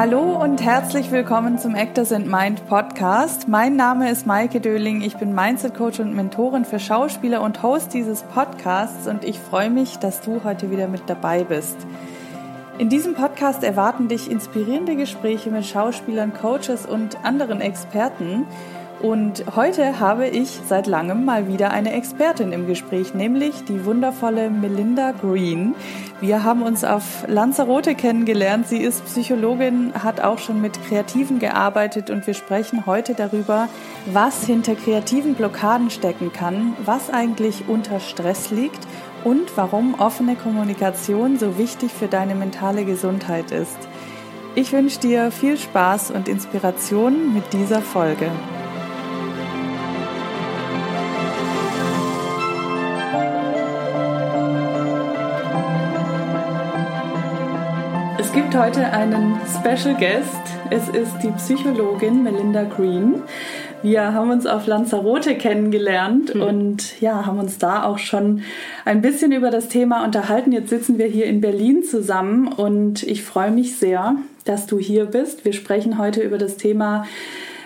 Hallo und herzlich willkommen zum Actors and Mind Podcast. Mein Name ist Maike Döling. Ich bin Mindset Coach und Mentorin für Schauspieler und Host dieses Podcasts und ich freue mich, dass du heute wieder mit dabei bist. In diesem Podcast erwarten dich inspirierende Gespräche mit Schauspielern, Coaches und anderen Experten. Und heute habe ich seit langem mal wieder eine Expertin im Gespräch, nämlich die wundervolle Melinda Green. Wir haben uns auf Lanzarote kennengelernt. Sie ist Psychologin, hat auch schon mit Kreativen gearbeitet und wir sprechen heute darüber, was hinter kreativen Blockaden stecken kann, was eigentlich unter Stress liegt und warum offene Kommunikation so wichtig für deine mentale Gesundheit ist. Ich wünsche dir viel Spaß und Inspiration mit dieser Folge. Gibt heute einen Special Guest. Es ist die Psychologin Melinda Green. Wir haben uns auf Lanzarote kennengelernt mhm. und ja, haben uns da auch schon ein bisschen über das Thema unterhalten. Jetzt sitzen wir hier in Berlin zusammen und ich freue mich sehr, dass du hier bist. Wir sprechen heute über das Thema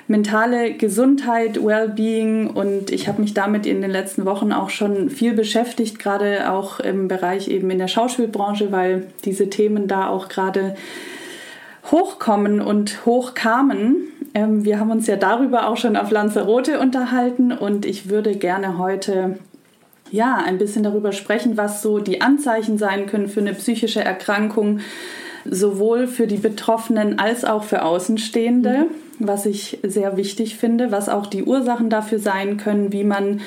mentale Gesundheit, Wellbeing und ich habe mich damit in den letzten Wochen auch schon viel beschäftigt, gerade auch im Bereich eben in der Schauspielbranche, weil diese Themen da auch gerade hochkommen und hochkamen. Ähm, wir haben uns ja darüber auch schon auf Lanzarote unterhalten und ich würde gerne heute ja ein bisschen darüber sprechen, was so die Anzeichen sein können für eine psychische Erkrankung, sowohl für die Betroffenen als auch für Außenstehende. Mhm was ich sehr wichtig finde, was auch die Ursachen dafür sein können, wie man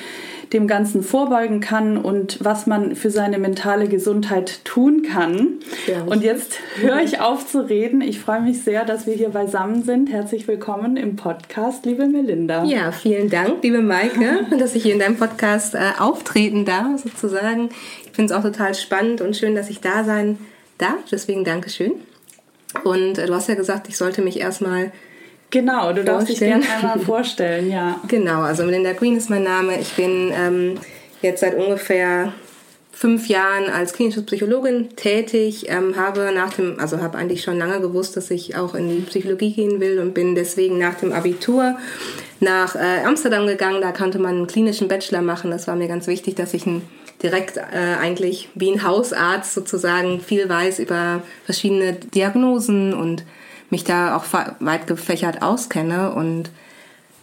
dem Ganzen vorbeugen kann und was man für seine mentale Gesundheit tun kann. Ja. Und jetzt höre ich auf zu reden. Ich freue mich sehr, dass wir hier beisammen sind. Herzlich willkommen im Podcast, liebe Melinda. Ja, vielen Dank, liebe Maike, dass ich hier in deinem Podcast äh, auftreten darf, sozusagen. Ich finde es auch total spannend und schön, dass ich da sein darf. Deswegen Dankeschön. Und äh, du hast ja gesagt, ich sollte mich erstmal Genau, du darfst dich gerne einmal vorstellen, ja. Genau, also Melinda Green ist mein Name. Ich bin ähm, jetzt seit ungefähr fünf Jahren als klinische Psychologin tätig, ähm, habe nach dem, also habe eigentlich schon lange gewusst, dass ich auch in die Psychologie gehen will und bin deswegen nach dem Abitur nach äh, Amsterdam gegangen. Da konnte man einen klinischen Bachelor machen. Das war mir ganz wichtig, dass ich ein, direkt äh, eigentlich wie ein Hausarzt sozusagen viel weiß über verschiedene Diagnosen und mich da auch weit gefächert auskenne und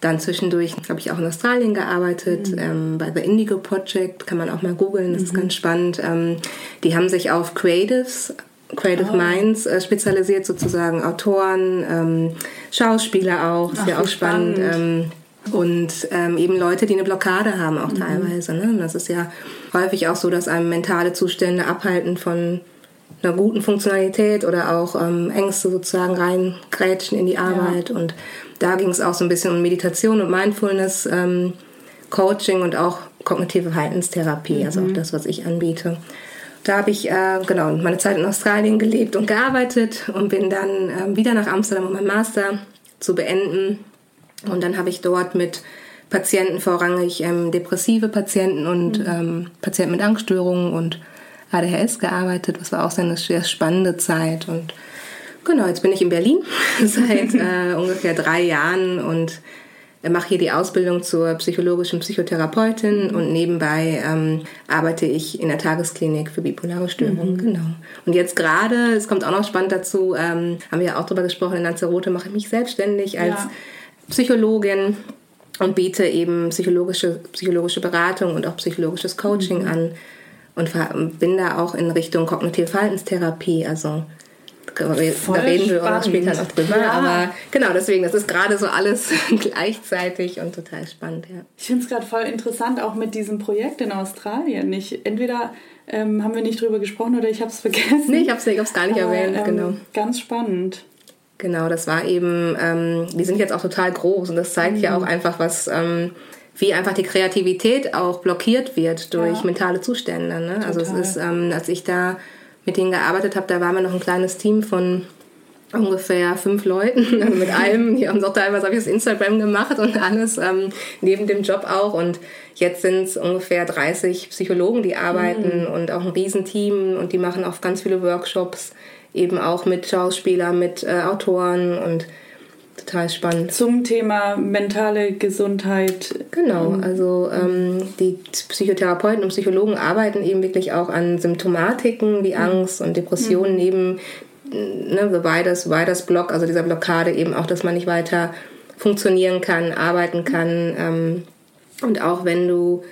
dann zwischendurch habe ich auch in Australien gearbeitet, mhm. ähm, bei The Indigo Project, kann man auch mal googeln, das mhm. ist ganz spannend. Ähm, die haben sich auf Creatives, Creative oh. Minds äh, spezialisiert, sozusagen Autoren, ähm, Schauspieler auch, ist Ach, ja auch spannend. spannend. Ähm, und ähm, eben Leute, die eine Blockade haben auch mhm. teilweise. Ne? Das ist ja häufig auch so, dass einem mentale Zustände abhalten von einer guten Funktionalität oder auch ähm, Ängste sozusagen reingrätschen in die Arbeit. Ja. Und da ging es auch so ein bisschen um Meditation und Mindfulness, ähm, Coaching und auch kognitive Verhaltenstherapie, mhm. also auch mhm. das, was ich anbiete. Da habe ich äh, genau meine Zeit in Australien gelebt und gearbeitet und bin dann äh, wieder nach Amsterdam, um meinen Master zu beenden. Und dann habe ich dort mit Patienten vorrangig ähm, depressive Patienten und mhm. ähm, Patienten mit Angststörungen und ADHS gearbeitet. Das war auch eine sehr spannende Zeit. Und genau, jetzt bin ich in Berlin seit äh, ungefähr drei Jahren und mache hier die Ausbildung zur psychologischen Psychotherapeutin und nebenbei ähm, arbeite ich in der Tagesklinik für bipolare Störungen. Mhm. Genau. Und jetzt gerade, es kommt auch noch spannend dazu, ähm, haben wir ja auch darüber gesprochen, in Lanzarote mache ich mich selbstständig als ja. Psychologin und biete eben psychologische, psychologische Beratung und auch psychologisches Coaching mhm. an und bin da auch in Richtung kognitive Verhaltenstherapie, also da reden wir auch später noch drüber. Ja. Aber genau, deswegen, das ist gerade so alles gleichzeitig und total spannend. Ja. Ich finde es gerade voll interessant, auch mit diesem Projekt in Australien. Ich, entweder ähm, haben wir nicht drüber gesprochen oder ich habe es vergessen. Nee, ich habe es gar nicht Aber, erwähnt, ähm, genau. Ganz spannend. Genau, das war eben, ähm, die sind jetzt auch total groß und das zeigt mhm. ja auch einfach, was ähm, wie einfach die Kreativität auch blockiert wird durch ja. mentale Zustände. Ne? Also es ist, ähm, als ich da mit denen gearbeitet habe, da waren wir noch ein kleines Team von ungefähr fünf Leuten also mit allem. Die haben auch teilweise habe ich das Instagram gemacht und alles ähm, neben dem Job auch. Und jetzt sind es ungefähr 30 Psychologen, die arbeiten mhm. und auch ein Riesenteam und die machen auch ganz viele Workshops eben auch mit Schauspielern, mit äh, Autoren und total spannend. Zum Thema mentale Gesundheit. Genau, also ähm, die Psychotherapeuten und Psychologen arbeiten eben wirklich auch an Symptomatiken wie Angst und Depressionen mhm. neben ne, The Widers, Widers Block, also dieser Blockade eben auch, dass man nicht weiter funktionieren kann, arbeiten kann. Ähm, und auch wenn du,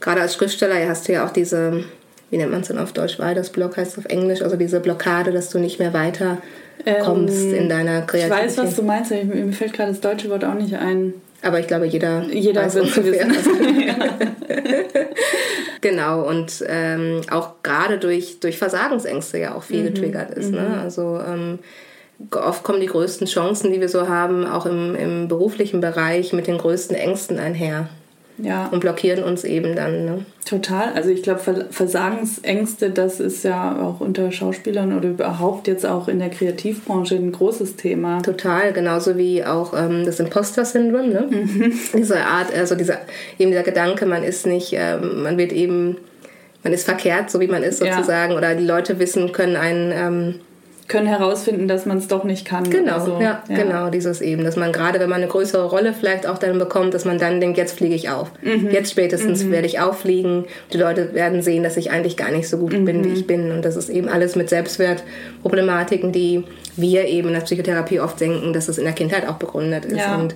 gerade als Schriftsteller, hast du ja auch diese, wie nennt man es denn auf Deutsch, Widers Block heißt es auf Englisch, also diese Blockade, dass du nicht mehr weiter kommst ähm, in deiner Kreativität. Ich weiß, was du meinst, mir fällt gerade das deutsche Wort auch nicht ein. Aber ich glaube, jeder, jeder es wissen. genau, und ähm, auch gerade durch, durch Versagensängste ja auch viel mhm. getriggert ist. Ne? Mhm. Ne? Also ähm, oft kommen die größten Chancen, die wir so haben, auch im, im beruflichen Bereich mit den größten Ängsten einher ja. und blockieren uns eben dann. Ne? Total. Also ich glaube, Versagensängste, das ist ja auch unter Schauspielern oder überhaupt jetzt auch in der Kreativbranche ein großes Thema. Total, genauso wie auch ähm, das Imposter-Syndrom. Ne? Mhm. Diese Art, also dieser, eben dieser Gedanke, man ist nicht, ähm, man wird eben, man ist verkehrt, so wie man ist sozusagen, ja. oder die Leute wissen, können einen... Ähm, können herausfinden, dass man es doch nicht kann. Genau, also, ja, ja, genau, dieses eben, dass man gerade, wenn man eine größere Rolle vielleicht auch dann bekommt, dass man dann denkt, jetzt fliege ich auf. Mhm. Jetzt spätestens mhm. werde ich auffliegen. Die Leute werden sehen, dass ich eigentlich gar nicht so gut mhm. bin, wie ich bin. Und das ist eben alles mit Selbstwertproblematiken, die wir eben in der Psychotherapie oft denken, dass es in der Kindheit auch begründet ist. Ja. Und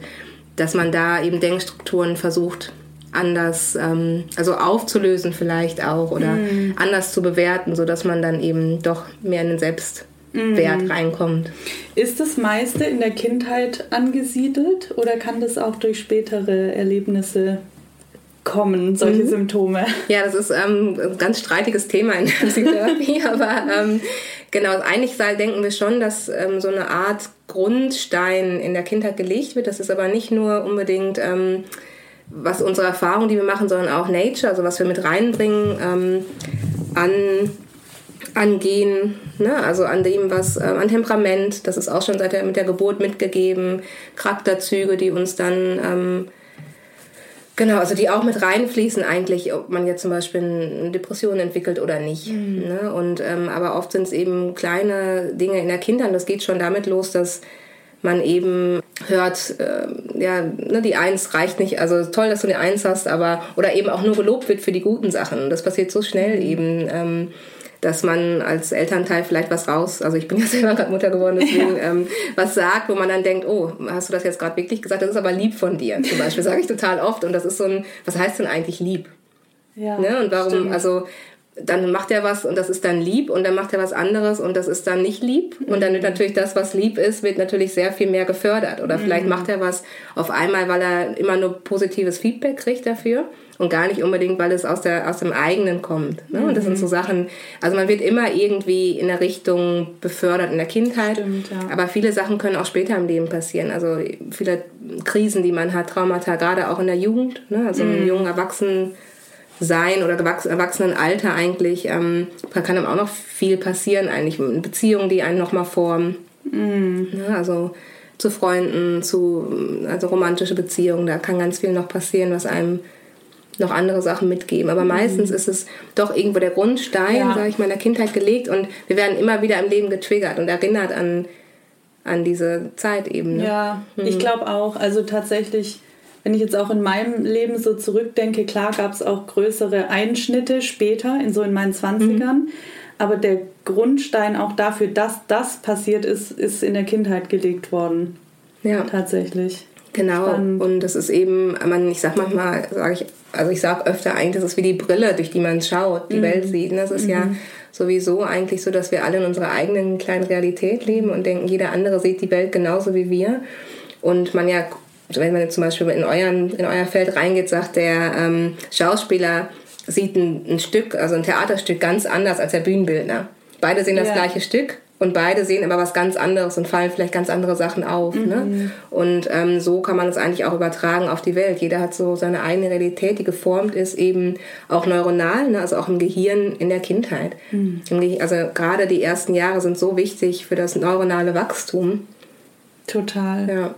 dass man da eben Denkstrukturen versucht anders, ähm, also aufzulösen vielleicht auch oder mhm. anders zu bewerten, sodass man dann eben doch mehr in den Selbst. Wert reinkommt. Ist das meiste in der Kindheit angesiedelt oder kann das auch durch spätere Erlebnisse kommen, solche mhm. Symptome? Ja, das ist ähm, ein ganz streitiges Thema in der Psychotherapie, aber ähm, genau, eigentlich denken wir schon, dass ähm, so eine Art Grundstein in der Kindheit gelegt wird. Das ist aber nicht nur unbedingt ähm, was unsere Erfahrungen, die wir machen, sondern auch Nature, also was wir mit reinbringen ähm, an angehen, ne? also an dem, was, äh, an Temperament, das ist auch schon seit der, mit der Geburt mitgegeben, Charakterzüge, die uns dann, ähm, genau, also die auch mit reinfließen eigentlich, ob man jetzt zum Beispiel eine Depression entwickelt oder nicht. Mhm. Ne? Und, ähm, aber oft sind es eben kleine Dinge in der Kindheit, das geht schon damit los, dass man eben hört, äh, ja, ne, die Eins reicht nicht, also toll, dass du eine Eins hast, aber, oder eben auch nur gelobt wird für die guten Sachen. Das passiert so schnell mhm. eben. Ähm, dass man als Elternteil vielleicht was raus, also ich bin ja selber gerade Mutter geworden, deswegen ja. ähm, was sagt, wo man dann denkt, oh, hast du das jetzt gerade wirklich gesagt? Das ist aber lieb von dir, zum Beispiel, sage ich total oft. Und das ist so ein, was heißt denn eigentlich lieb? Ja, ne? Und warum, stimmt. also dann macht er was und das ist dann lieb und dann macht er was anderes und das ist dann nicht lieb. Und dann wird mhm. natürlich das, was lieb ist, wird natürlich sehr viel mehr gefördert. Oder vielleicht mhm. macht er was auf einmal, weil er immer nur positives Feedback kriegt dafür und gar nicht unbedingt, weil es aus, der, aus dem eigenen kommt. Ne? Und das sind so mhm. Sachen, also man wird immer irgendwie in der Richtung befördert in der Kindheit, Stimmt, ja. aber viele Sachen können auch später im Leben passieren. Also viele Krisen, die man hat, Traumata, gerade auch in der Jugend, ne? also mhm. im jungen Erwachsenen sein oder Erwachsenenalter eigentlich, ähm, kann einem auch noch viel passieren eigentlich. Beziehungen, die einen nochmal formen. Mhm. Ja, also zu Freunden, zu also romantische Beziehungen, da kann ganz viel noch passieren, was einem noch andere Sachen mitgeben. Aber meistens mhm. ist es doch irgendwo der Grundstein, ja. sage ich mal, in der Kindheit gelegt und wir werden immer wieder im Leben getriggert und erinnert an, an diese Zeit eben. Ne? Ja, mhm. ich glaube auch. Also tatsächlich wenn ich jetzt auch in meinem Leben so zurückdenke, klar gab es auch größere Einschnitte später, in so in meinen 20ern. Mhm. Aber der Grundstein auch dafür, dass das passiert ist, ist in der Kindheit gelegt worden. Ja. Tatsächlich. Genau. Spannend. Und das ist eben, man, ich sag manchmal, sage ich, also ich sag öfter eigentlich, das ist wie die Brille, durch die man schaut, die mhm. Welt sieht. Und das ist mhm. ja sowieso eigentlich so, dass wir alle in unserer eigenen kleinen Realität leben und denken, jeder andere sieht die Welt genauso wie wir. Und man ja wenn man zum Beispiel in, euren, in euer Feld reingeht, sagt der ähm, Schauspieler, sieht ein, ein, Stück, also ein Theaterstück ganz anders als der Bühnenbildner. Beide sehen das ja. gleiche Stück und beide sehen aber was ganz anderes und fallen vielleicht ganz andere Sachen auf. Ne? Mhm. Ne? Und ähm, so kann man es eigentlich auch übertragen auf die Welt. Jeder hat so seine eigene Realität, die geformt ist, eben auch neuronal, ne? also auch im Gehirn in der Kindheit. Mhm. Also gerade die ersten Jahre sind so wichtig für das neuronale Wachstum. Total. Ja.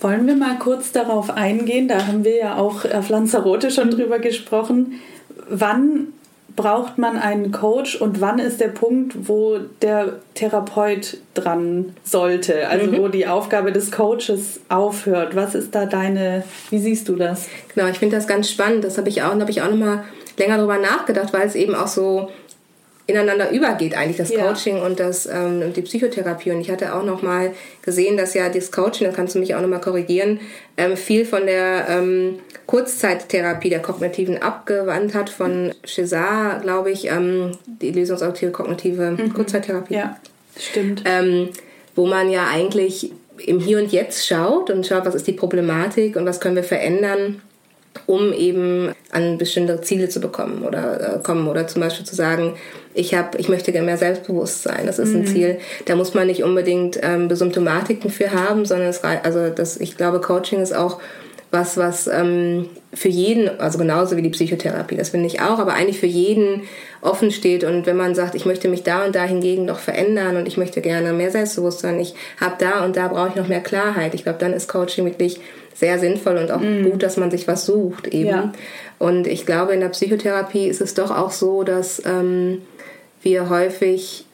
Wollen wir mal kurz darauf eingehen? Da haben wir ja auch auf Lanzarote schon drüber gesprochen. Wann braucht man einen Coach und wann ist der Punkt, wo der Therapeut dran sollte? Also mhm. wo die Aufgabe des Coaches aufhört. Was ist da deine, wie siehst du das? Genau, ich finde das ganz spannend. Das habe ich auch, habe ich auch noch mal länger darüber nachgedacht, weil es eben auch so ineinander übergeht eigentlich das ja. Coaching und das ähm, die Psychotherapie und ich hatte auch noch mal gesehen dass ja das Coaching da kannst du mich auch noch mal korrigieren ähm, viel von der ähm, Kurzzeittherapie der kognitiven abgewandt hat von Cesar glaube ich ähm, die lösungsorientierte kognitive mhm. Kurzzeittherapie ja stimmt ähm, wo man ja eigentlich im Hier und Jetzt schaut und schaut was ist die Problematik und was können wir verändern um eben an bestimmte Ziele zu bekommen oder äh, kommen oder zum Beispiel zu sagen, ich habe, ich möchte gerne mehr Selbstbewusstsein. Das ist mhm. ein Ziel. Da muss man nicht unbedingt ähm, Symptomatiken für haben, sondern es also das, ich glaube, Coaching ist auch was, was ähm, für jeden, also genauso wie die Psychotherapie, das finde ich auch, aber eigentlich für jeden offen steht. Und wenn man sagt, ich möchte mich da und da hingegen noch verändern und ich möchte gerne mehr Selbstbewusstsein, ich habe da und da brauche ich noch mehr Klarheit. Ich glaube, dann ist Coaching wirklich sehr sinnvoll und auch mm. gut, dass man sich was sucht eben. Ja. Und ich glaube, in der Psychotherapie ist es doch auch so, dass ähm, wir häufig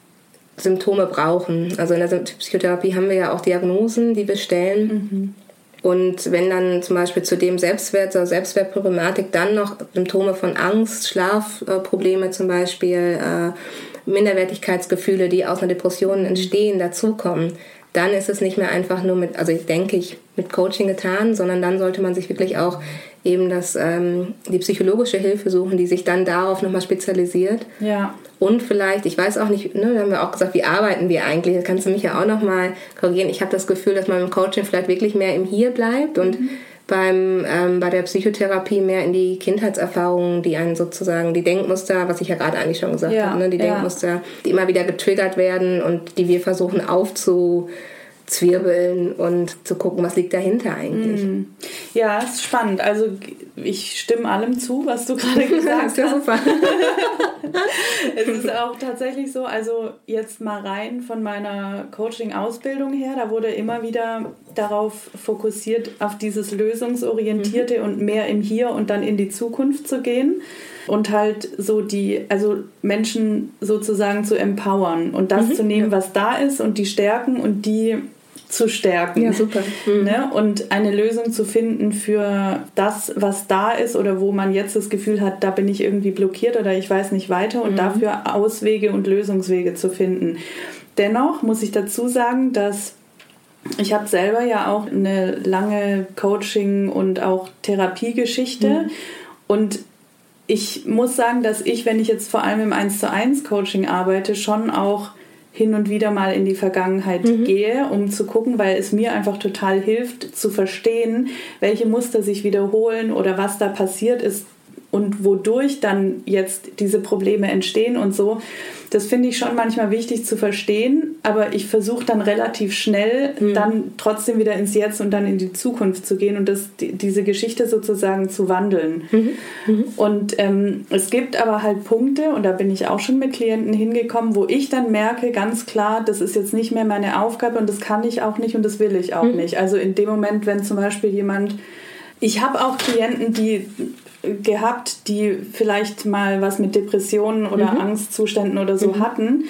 Symptome brauchen. Also in der Psychotherapie haben wir ja auch Diagnosen, die wir stellen. Mhm. Und wenn dann zum Beispiel zu dem Selbstwert, zur Selbstwertproblematik dann noch Symptome von Angst, Schlafprobleme zum Beispiel, äh, Minderwertigkeitsgefühle, die aus einer Depression entstehen, dazukommen, dann ist es nicht mehr einfach nur mit, also ich denke ich, mit Coaching getan, sondern dann sollte man sich wirklich auch eben das, ähm, die psychologische Hilfe suchen, die sich dann darauf nochmal spezialisiert. Ja. Und vielleicht, ich weiß auch nicht, ne, da haben wir auch gesagt, wie arbeiten wir eigentlich? Da kannst du mich ja auch nochmal korrigieren. Ich habe das Gefühl, dass man im Coaching vielleicht wirklich mehr im Hier bleibt und mhm. beim, ähm, bei der Psychotherapie mehr in die Kindheitserfahrungen, die einen sozusagen, die Denkmuster, was ich ja gerade eigentlich schon gesagt ja, habe, ne, die ja. Denkmuster, die immer wieder getriggert werden und die wir versuchen aufzu zwirbeln und zu gucken, was liegt dahinter eigentlich. Mm. Ja, ist spannend. Also ich stimme allem zu, was du gerade gesagt hast. ja super. es ist auch tatsächlich so, also jetzt mal rein von meiner Coaching-Ausbildung her, da wurde immer wieder darauf fokussiert, auf dieses Lösungsorientierte mhm. und mehr im Hier und dann in die Zukunft zu gehen und halt so die, also Menschen sozusagen zu empowern und das mhm. zu nehmen, was da ist und die Stärken und die zu stärken. Ja, super. Mhm. Ne? Und eine Lösung zu finden für das, was da ist oder wo man jetzt das Gefühl hat, da bin ich irgendwie blockiert oder ich weiß nicht weiter und mhm. dafür Auswege und Lösungswege zu finden. Dennoch muss ich dazu sagen, dass ich habe selber ja auch eine lange Coaching- und auch Therapiegeschichte mhm. und ich muss sagen, dass ich, wenn ich jetzt vor allem im 1 zu 1 Coaching arbeite, schon auch hin und wieder mal in die Vergangenheit mhm. gehe, um zu gucken, weil es mir einfach total hilft zu verstehen, welche Muster sich wiederholen oder was da passiert ist und wodurch dann jetzt diese Probleme entstehen und so. Das finde ich schon manchmal wichtig zu verstehen, aber ich versuche dann relativ schnell mhm. dann trotzdem wieder ins Jetzt und dann in die Zukunft zu gehen und das, die, diese Geschichte sozusagen zu wandeln. Mhm. Mhm. Und ähm, es gibt aber halt Punkte, und da bin ich auch schon mit Klienten hingekommen, wo ich dann merke, ganz klar, das ist jetzt nicht mehr meine Aufgabe und das kann ich auch nicht und das will ich auch mhm. nicht. Also in dem Moment, wenn zum Beispiel jemand ich habe auch Klienten, die gehabt, die vielleicht mal was mit Depressionen oder mhm. Angstzuständen oder so mhm. hatten,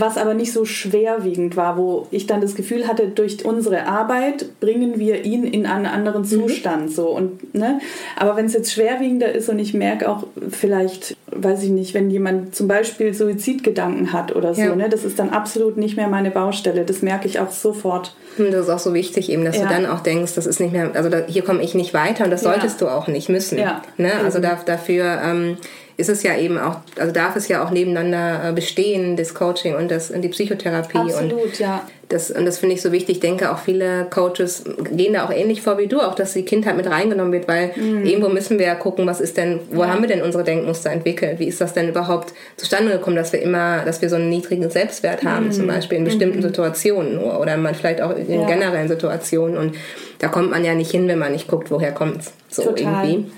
was aber nicht so schwerwiegend war, wo ich dann das Gefühl hatte, durch unsere Arbeit bringen wir ihn in einen anderen mhm. Zustand. Mhm. So. Und, ne? Aber wenn es jetzt schwerwiegender ist und ich merke auch vielleicht, weiß ich nicht, wenn jemand zum Beispiel Suizidgedanken hat oder so, ja. ne? das ist dann absolut nicht mehr meine Baustelle. Das merke ich auch sofort. Hm, das ist auch so wichtig eben, dass ja. du dann auch denkst, das ist nicht mehr, also da, hier komme ich nicht weiter und das solltest ja. du auch nicht müssen. Ne? Also da, dafür... Ähm, ist es ja eben auch, also darf es ja auch nebeneinander äh, bestehen, das Coaching und, das, und die Psychotherapie. Absolut, und ja. Das, und das finde ich so wichtig. Ich denke, auch viele Coaches gehen da auch ähnlich vor wie du, auch dass die Kindheit mit reingenommen wird, weil mhm. irgendwo müssen wir ja gucken, was ist denn, wo ja. haben wir denn unsere Denkmuster entwickelt? Wie ist das denn überhaupt zustande gekommen, dass wir immer, dass wir so einen niedrigen Selbstwert haben, mhm. zum Beispiel in bestimmten mhm. Situationen nur oder man vielleicht auch in ja. generellen Situationen. Und da kommt man ja nicht hin, wenn man nicht guckt, woher kommt es so Total. irgendwie.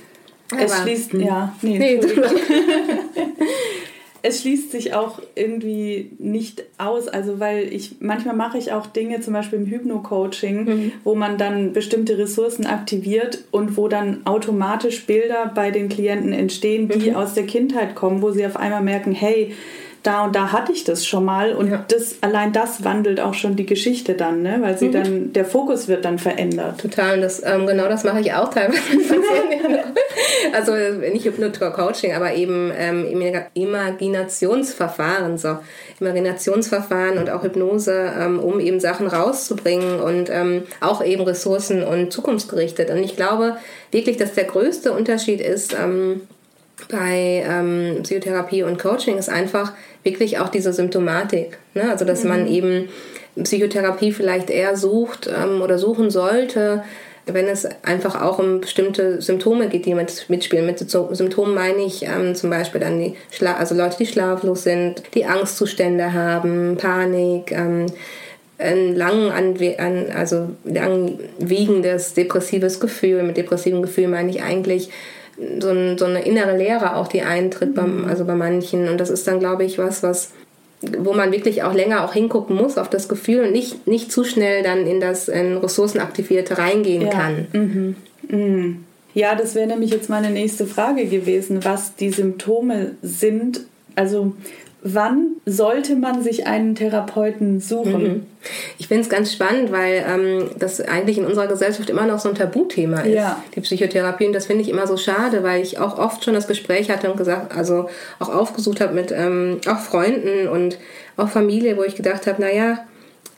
Es schließt, ja, nee, nee. es schließt sich auch irgendwie nicht aus. Also, weil ich manchmal mache ich auch Dinge, zum Beispiel im Hypno-Coaching, mhm. wo man dann bestimmte Ressourcen aktiviert und wo dann automatisch Bilder bei den Klienten entstehen, die mhm. aus der Kindheit kommen, wo sie auf einmal merken, hey, da und da hatte ich das schon mal und ja. das allein das wandelt auch schon die Geschichte dann, ne? weil sie mhm. dann der Fokus wird dann verändert. Total, und das ähm, genau das mache ich auch teilweise. also nicht Hypnotor Coaching, aber eben ähm, Imaginationsverfahren, so Imaginationsverfahren und auch Hypnose, ähm, um eben Sachen rauszubringen und ähm, auch eben Ressourcen und zukunftsgerichtet. Und ich glaube wirklich, dass der größte Unterschied ist ähm, bei ähm, Psychotherapie und Coaching ist einfach wirklich auch diese Symptomatik. Ne? Also, dass mhm. man eben Psychotherapie vielleicht eher sucht ähm, oder suchen sollte, wenn es einfach auch um bestimmte Symptome geht, die mit, mitspielen. Mit Symptomen meine ich ähm, zum Beispiel dann die Schla also Leute, die schlaflos sind, die Angstzustände haben, Panik, ähm, ein lang an, also lang wiegendes depressives Gefühl. Mit depressivem Gefühl meine ich eigentlich so, ein, so eine innere Leere auch, die eintritt, beim, mhm. also bei manchen. Und das ist dann, glaube ich, was, was wo man wirklich auch länger auch hingucken muss auf das Gefühl und nicht, nicht zu schnell dann in das in Ressourcenaktivierte reingehen ja. kann. Mhm. Mhm. Ja, das wäre nämlich jetzt meine nächste Frage gewesen, was die Symptome sind. Also Wann sollte man sich einen Therapeuten suchen? Mhm. Ich finde es ganz spannend, weil ähm, das eigentlich in unserer Gesellschaft immer noch so ein Tabuthema ist, ja. die Psychotherapie. Und das finde ich immer so schade, weil ich auch oft schon das Gespräch hatte und gesagt, also auch aufgesucht habe mit ähm, auch Freunden und auch Familie, wo ich gedacht habe, naja,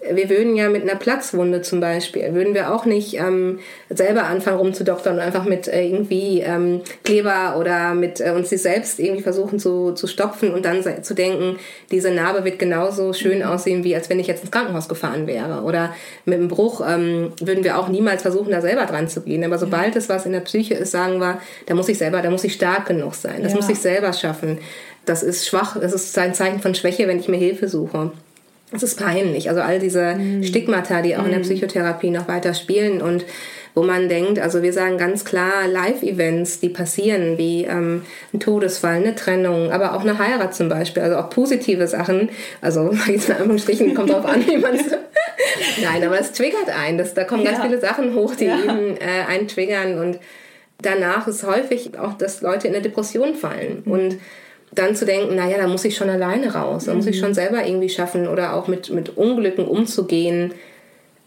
wir würden ja mit einer Platzwunde zum Beispiel, würden wir auch nicht ähm, selber anfangen rumzudoktern und einfach mit äh, irgendwie ähm, Kleber oder mit äh, uns sich selbst irgendwie versuchen zu, zu stopfen und dann zu denken, diese Narbe wird genauso schön aussehen, wie als wenn ich jetzt ins Krankenhaus gefahren wäre. Oder mit einem Bruch ähm, würden wir auch niemals versuchen, da selber dran zu gehen. Aber sobald es was in der Psyche ist, sagen wir, da muss ich selber, da muss ich stark genug sein. Das ja. muss ich selber schaffen. Das ist schwach, das ist ein Zeichen von Schwäche, wenn ich mir Hilfe suche. Es ist peinlich. Also all diese mm. Stigmata, die auch mm. in der mhm. Psychotherapie noch weiter spielen und wo man denkt, also wir sagen ganz klar, Live-Events, die passieren, wie ähm, ein Todesfall, eine Trennung, aber auch eine Heirat zum Beispiel, also auch positive Sachen. Also jetzt in Anführungsstrichen kommt drauf an, wie man es. Nein, aber es triggert einen. Das, da kommen ja. ganz viele Sachen hoch, die ja. eben äh, einen triggern und danach ist häufig auch, dass Leute in eine Depression fallen mhm. und dann zu denken, naja, da muss ich schon alleine raus, da muss ich mhm. schon selber irgendwie schaffen oder auch mit, mit Unglücken umzugehen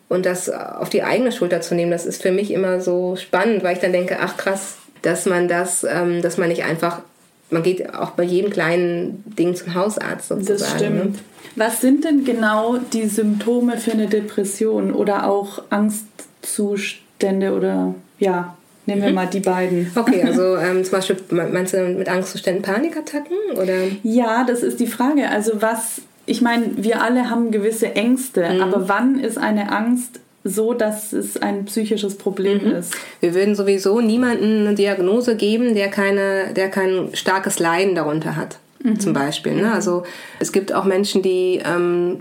und das auf die eigene Schulter zu nehmen, das ist für mich immer so spannend, weil ich dann denke, ach krass, dass man das, ähm, dass man nicht einfach, man geht auch bei jedem kleinen Ding zum Hausarzt sozusagen. Das stimmt. Ne? Was sind denn genau die Symptome für eine Depression oder auch Angstzustände oder ja, Nehmen wir mhm. mal die beiden. Okay, also ähm, zum Beispiel meinst du mit Angstzuständen Panikattacken oder? Ja, das ist die Frage. Also was, ich meine, wir alle haben gewisse Ängste, mhm. aber wann ist eine Angst so, dass es ein psychisches Problem mhm. ist? Wir würden sowieso niemandem eine Diagnose geben, der keine, der kein starkes Leiden darunter hat. Mhm. Zum Beispiel. Ne? Also es gibt auch Menschen, die ähm,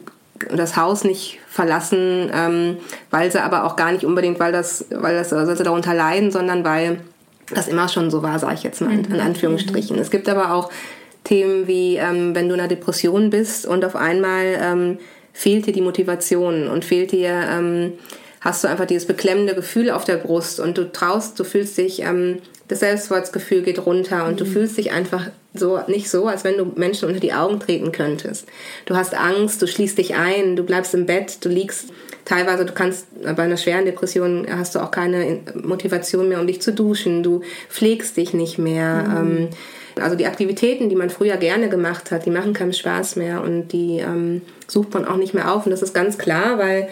das Haus nicht verlassen, ähm, weil sie aber auch gar nicht unbedingt, weil das, weil das, also sie darunter leiden, sondern weil das immer schon so war, sage ich jetzt mal in mhm. Anführungsstrichen. Es gibt aber auch Themen wie, ähm, wenn du in einer Depression bist und auf einmal ähm, fehlt dir die Motivation und fehlt dir, ähm, hast du einfach dieses beklemmende Gefühl auf der Brust und du traust, du fühlst dich, ähm, das Selbstwertgefühl geht runter und mhm. du fühlst dich einfach so nicht so, als wenn du Menschen unter die Augen treten könntest. Du hast Angst, du schließt dich ein, du bleibst im Bett, du liegst teilweise, du kannst bei einer schweren Depression hast du auch keine Motivation mehr, um dich zu duschen, du pflegst dich nicht mehr. Mhm. Ähm, also die Aktivitäten, die man früher gerne gemacht hat, die machen keinen Spaß mehr und die ähm, sucht man auch nicht mehr auf. Und das ist ganz klar, weil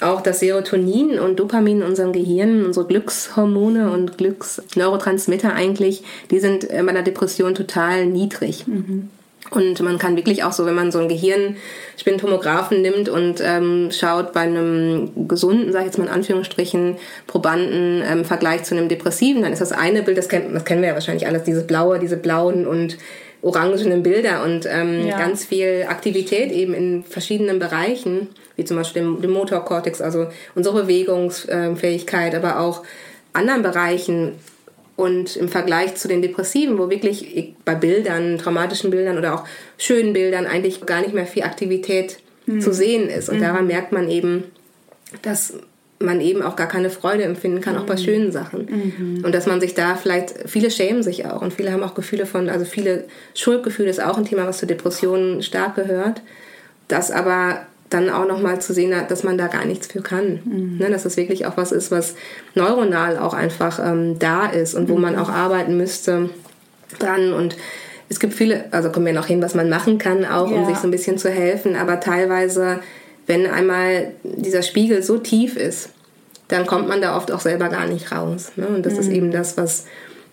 auch das Serotonin und Dopamin in unserem Gehirn, unsere Glückshormone und Glücksneurotransmitter eigentlich, die sind bei einer Depression total niedrig. Mhm. Und man kann wirklich auch so, wenn man so einen Gehirnspintomographen nimmt und ähm, schaut bei einem gesunden, sage ich jetzt mal in Anführungsstrichen, Probanden im ähm, Vergleich zu einem Depressiven, dann ist das eine Bild, das, kennt, das kennen wir ja wahrscheinlich alles, diese blaue, diese blauen und orangenen Bilder und ähm, ja. ganz viel Aktivität eben in verschiedenen Bereichen wie zum Beispiel dem, dem Motorkortex, also unsere Bewegungsfähigkeit, aber auch anderen Bereichen Und im Vergleich zu den Depressiven, wo wirklich bei Bildern, traumatischen Bildern oder auch schönen Bildern eigentlich gar nicht mehr viel Aktivität mhm. zu sehen ist. Und mhm. daran merkt man eben, dass man eben auch gar keine Freude empfinden kann, auch bei mhm. schönen Sachen. Mhm. Und dass man sich da vielleicht, viele schämen sich auch und viele haben auch Gefühle von, also viele Schuldgefühle ist auch ein Thema, was zu Depressionen stark gehört. Das aber dann auch nochmal zu sehen, dass man da gar nichts für kann. Mhm. Ne, dass das wirklich auch was ist, was neuronal auch einfach ähm, da ist und wo mhm. man auch arbeiten müsste dran. Und es gibt viele, also kommen wir noch hin, was man machen kann, auch ja. um sich so ein bisschen zu helfen, aber teilweise, wenn einmal dieser Spiegel so tief ist, dann kommt man da oft auch selber gar nicht raus. Ne? Und das mhm. ist eben das, was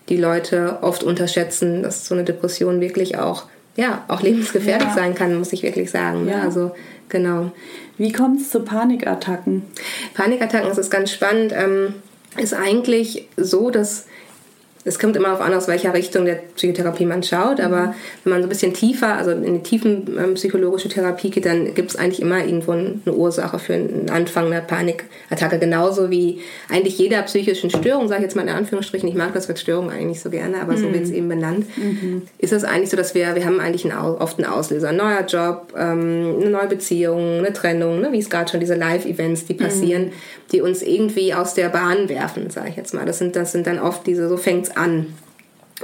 die Leute oft unterschätzen, dass so eine Depression wirklich auch, ja, auch lebensgefährlich ja. sein kann, muss ich wirklich sagen. Ne? Ja. Also Genau. Wie kommt es zu Panikattacken? Panikattacken, das ist ganz spannend, ähm, ist eigentlich so, dass es kommt immer darauf an, aus welcher Richtung der Psychotherapie man schaut, aber wenn man so ein bisschen tiefer, also in die tiefen ähm, psychologische Therapie geht, dann gibt es eigentlich immer irgendwo eine Ursache für einen Anfang einer Panikattacke. Genauso wie eigentlich jeder psychischen Störung, sage ich jetzt mal in Anführungsstrichen, ich mag das Wort Störung eigentlich so gerne, aber mhm. so wird es eben benannt, mhm. ist es eigentlich so, dass wir, wir haben eigentlich einen, oft einen Auslöser, ein neuer Job, ähm, eine neue Beziehung, eine Trennung, ne, wie es gerade schon diese Live-Events, die passieren, mhm. die uns irgendwie aus der Bahn werfen, sage ich jetzt mal. Das sind, das sind dann oft diese, so fängt es an.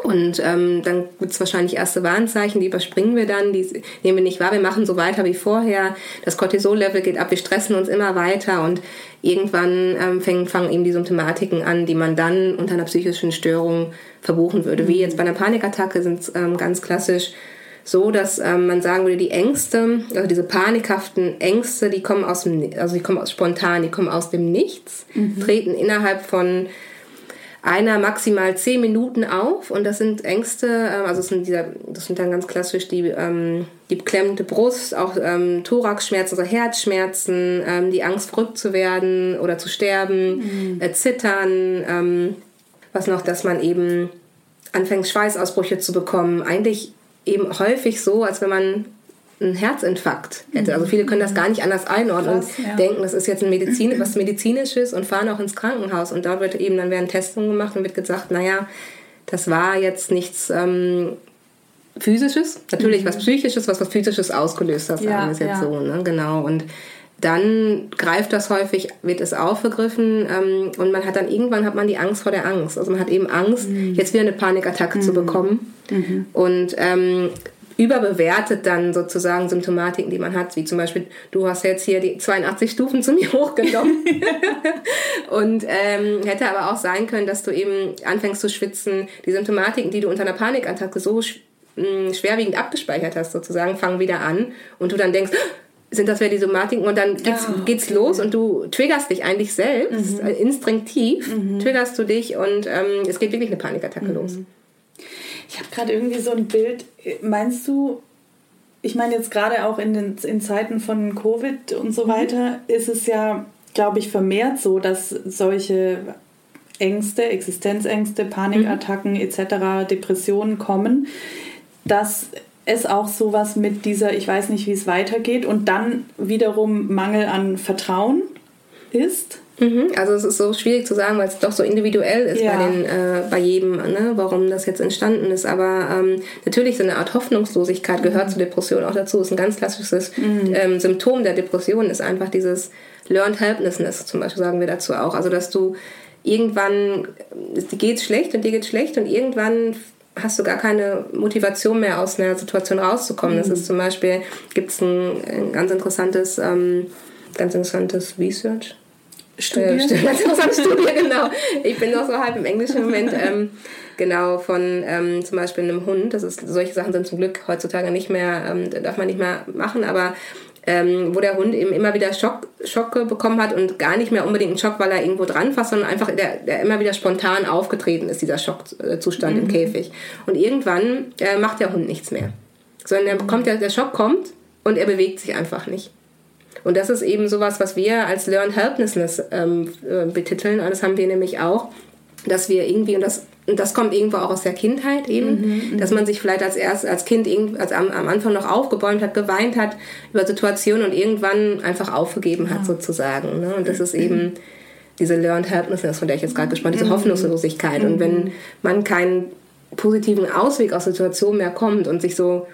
Und ähm, dann gibt es wahrscheinlich erste Warnzeichen, die überspringen wir dann, die nehmen wir nicht wahr, wir machen so weiter wie vorher. Das Cortisol-Level geht ab, wir stressen uns immer weiter und irgendwann ähm, fangen, fangen eben die Symptomatiken an, die man dann unter einer psychischen Störung verbuchen würde. Wie jetzt bei einer Panikattacke sind es ähm, ganz klassisch so, dass ähm, man sagen würde, die Ängste, also diese panikhaften Ängste, die kommen aus dem, also die kommen aus spontan, die kommen aus dem Nichts, mhm. treten innerhalb von einer maximal zehn Minuten auf und das sind Ängste, ähm, also das sind, dieser, das sind dann ganz klassisch die, ähm, die beklemmende Brust, auch ähm, Thoraxschmerzen, also Herzschmerzen, ähm, die Angst verrückt zu werden oder zu sterben, mhm. äh, Zittern, ähm, was noch, dass man eben anfängt Schweißausbrüche zu bekommen, eigentlich eben häufig so, als wenn man einen Herzinfarkt hätte. Also viele können das gar nicht anders einordnen Krass, und ja. denken, das ist jetzt ein Medizin, was Medizinisches und fahren auch ins Krankenhaus. Und da wird eben, dann werden Testungen gemacht und wird gesagt, naja, das war jetzt nichts ähm, Physisches, natürlich mhm. was Psychisches, was was Physisches ausgelöst hat, sagen wir es jetzt ja. so. Ne? Genau. Und dann greift das häufig, wird es aufgegriffen ähm, und man hat dann irgendwann hat man die Angst vor der Angst. Also man hat eben Angst, mhm. jetzt wieder eine Panikattacke mhm. zu bekommen. Mhm. Und ähm, überbewertet dann sozusagen Symptomatiken, die man hat, wie zum Beispiel, du hast jetzt hier die 82 Stufen zu mir hochgenommen. und ähm, hätte aber auch sein können, dass du eben anfängst zu schwitzen. Die Symptomatiken, die du unter einer Panikattacke so mm, schwerwiegend abgespeichert hast, sozusagen, fangen wieder an und du dann denkst, sind das wieder die Somatiken und dann geht's, ja, okay. geht's los und du triggerst dich eigentlich selbst, mhm. Äh, instinktiv mhm. triggerst du dich und ähm, es geht wirklich eine Panikattacke mhm. los. Ich habe gerade irgendwie so ein Bild. Meinst du, ich meine jetzt gerade auch in, den, in Zeiten von Covid und so mhm. weiter, ist es ja, glaube ich, vermehrt so, dass solche Ängste, Existenzängste, Panikattacken mhm. etc., Depressionen kommen, dass es auch sowas mit dieser, ich weiß nicht, wie es weitergeht, und dann wiederum Mangel an Vertrauen ist. Mhm. Also es ist so schwierig zu sagen, weil es doch so individuell ist ja. bei, den, äh, bei jedem, ne, warum das jetzt entstanden ist. Aber ähm, natürlich so eine Art Hoffnungslosigkeit gehört mhm. zur Depression auch dazu. Ist ein ganz klassisches mhm. ähm, Symptom der Depression ist einfach dieses Learned Helplessness, zum Beispiel sagen wir dazu auch. Also dass du irgendwann, dir geht's schlecht und dir geht's schlecht und irgendwann hast du gar keine Motivation mehr aus einer Situation rauszukommen. Das mhm. ist zum Beispiel, gibt es ein, ein, ganz interessantes, ähm, ganz interessantes Research Studie. Äh, stimmt, ganz interessante Studie, genau. Ich bin noch so halb im englischen Moment. Ähm, genau, von ähm, zum Beispiel einem Hund. Das ist, solche Sachen sind zum Glück heutzutage nicht mehr, ähm, darf man nicht mehr machen, aber ähm, wo der Hund eben immer wieder Schock, Schocke bekommen hat und gar nicht mehr unbedingt einen Schock, weil er irgendwo dran fasst, sondern einfach der, der immer wieder spontan aufgetreten ist, dieser Schockzustand mhm. im Käfig. Und irgendwann äh, macht der Hund nichts mehr. Sondern der, kommt, der, der Schock kommt und er bewegt sich einfach nicht. Und das ist eben sowas, was wir als Learned Helplessness ähm, äh, betiteln. Und das haben wir nämlich auch, dass wir irgendwie, und das, und das kommt irgendwo auch aus der Kindheit eben, mhm, mhm. dass man sich vielleicht als erst als Kind als am, am, Anfang noch aufgebäumt hat, geweint hat über Situationen und irgendwann einfach aufgegeben hat ja. sozusagen. Ne? Und das ist eben diese Learned Helplessness, von der ich jetzt gerade gesprochen diese mhm. Hoffnungslosigkeit. Und wenn mhm. man keinen positiven Ausweg aus Situationen mehr kommt und sich so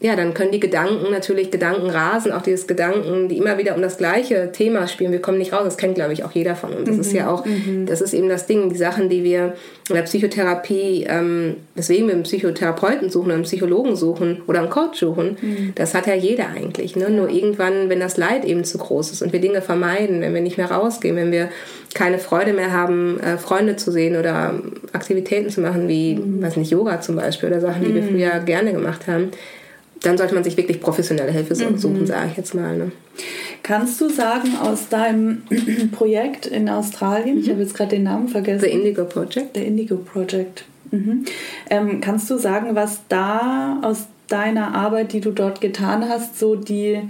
ja, dann können die Gedanken natürlich Gedanken rasen, auch dieses Gedanken, die immer wieder um das gleiche Thema spielen. Wir kommen nicht raus. Das kennt, glaube ich, auch jeder von uns. Das mhm. ist ja auch, mhm. das ist eben das Ding, die Sachen, die wir in der Psychotherapie, ähm, weswegen wir einen Psychotherapeuten suchen, einen Psychologen suchen oder einen Coach suchen, mhm. das hat ja jeder eigentlich. Ne? Nur irgendwann, wenn das Leid eben zu groß ist und wir Dinge vermeiden, wenn wir nicht mehr rausgehen, wenn wir keine Freude mehr haben, äh, Freunde zu sehen oder Aktivitäten zu machen, wie, mhm. weiß nicht, Yoga zum Beispiel oder Sachen, die wir mhm. früher gerne gemacht haben, dann sollte man sich wirklich professionelle Hilfe suchen, mhm. sage ich jetzt mal. Ne? Kannst du sagen aus deinem Projekt in Australien, mhm. ich habe jetzt gerade den Namen vergessen. The Indigo Project. The Indigo Project. Mhm. Ähm, kannst du sagen, was da aus deiner Arbeit, die du dort getan hast, so die,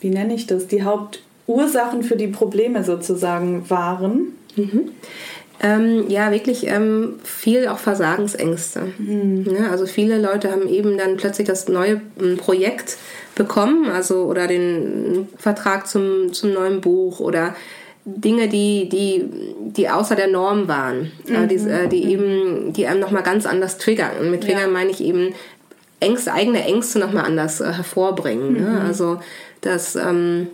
wie nenne ich das, die Hauptursachen für die Probleme sozusagen waren? Mhm. Ähm, ja, wirklich ähm, viel auch Versagensängste. Mhm. Ja, also viele Leute haben eben dann plötzlich das neue ähm, Projekt bekommen, also oder den Vertrag zum, zum neuen Buch oder Dinge, die, die, die außer der Norm waren, mhm. äh, die, äh, die eben, die einem nochmal ganz anders triggern. Und mit Triggern ja. meine ich eben Ängste, eigene Ängste nochmal anders äh, hervorbringen. Ne? Mhm. Ne? Also, dass ähm,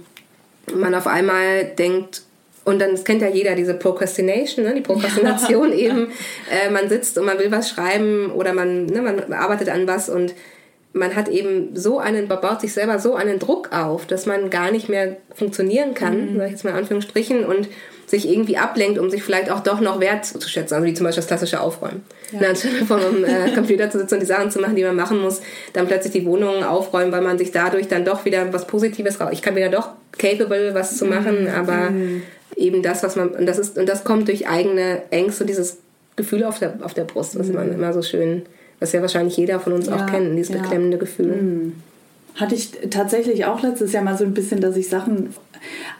man auf einmal denkt, und dann das kennt ja jeder diese Procrastination, ne? die Prokrastination ja. eben. Äh, man sitzt und man will was schreiben oder man, ne, man arbeitet an was und man hat eben so einen, baut sich selber so einen Druck auf, dass man gar nicht mehr funktionieren kann, mhm. sag ich jetzt mal in Anführungsstrichen, und sich irgendwie ablenkt, um sich vielleicht auch doch noch wert zu schätzen. Also wie zum Beispiel das klassische Aufräumen. Ja. Na, anstatt vor dem äh, Computer zu sitzen und die Sachen zu machen, die man machen muss, dann plötzlich die Wohnung aufräumen, weil man sich dadurch dann doch wieder was Positives raus. Ich kann wieder doch capable was zu machen, mhm. aber mhm eben das, was man, und das ist, und das kommt durch eigene Ängste und dieses Gefühl auf der, auf der Brust, was mhm. man immer so schön, was ja wahrscheinlich jeder von uns ja, auch kennt, dieses ja. beklemmende Gefühl. Mhm. Hatte ich tatsächlich auch letztes Jahr mal so ein bisschen, dass ich Sachen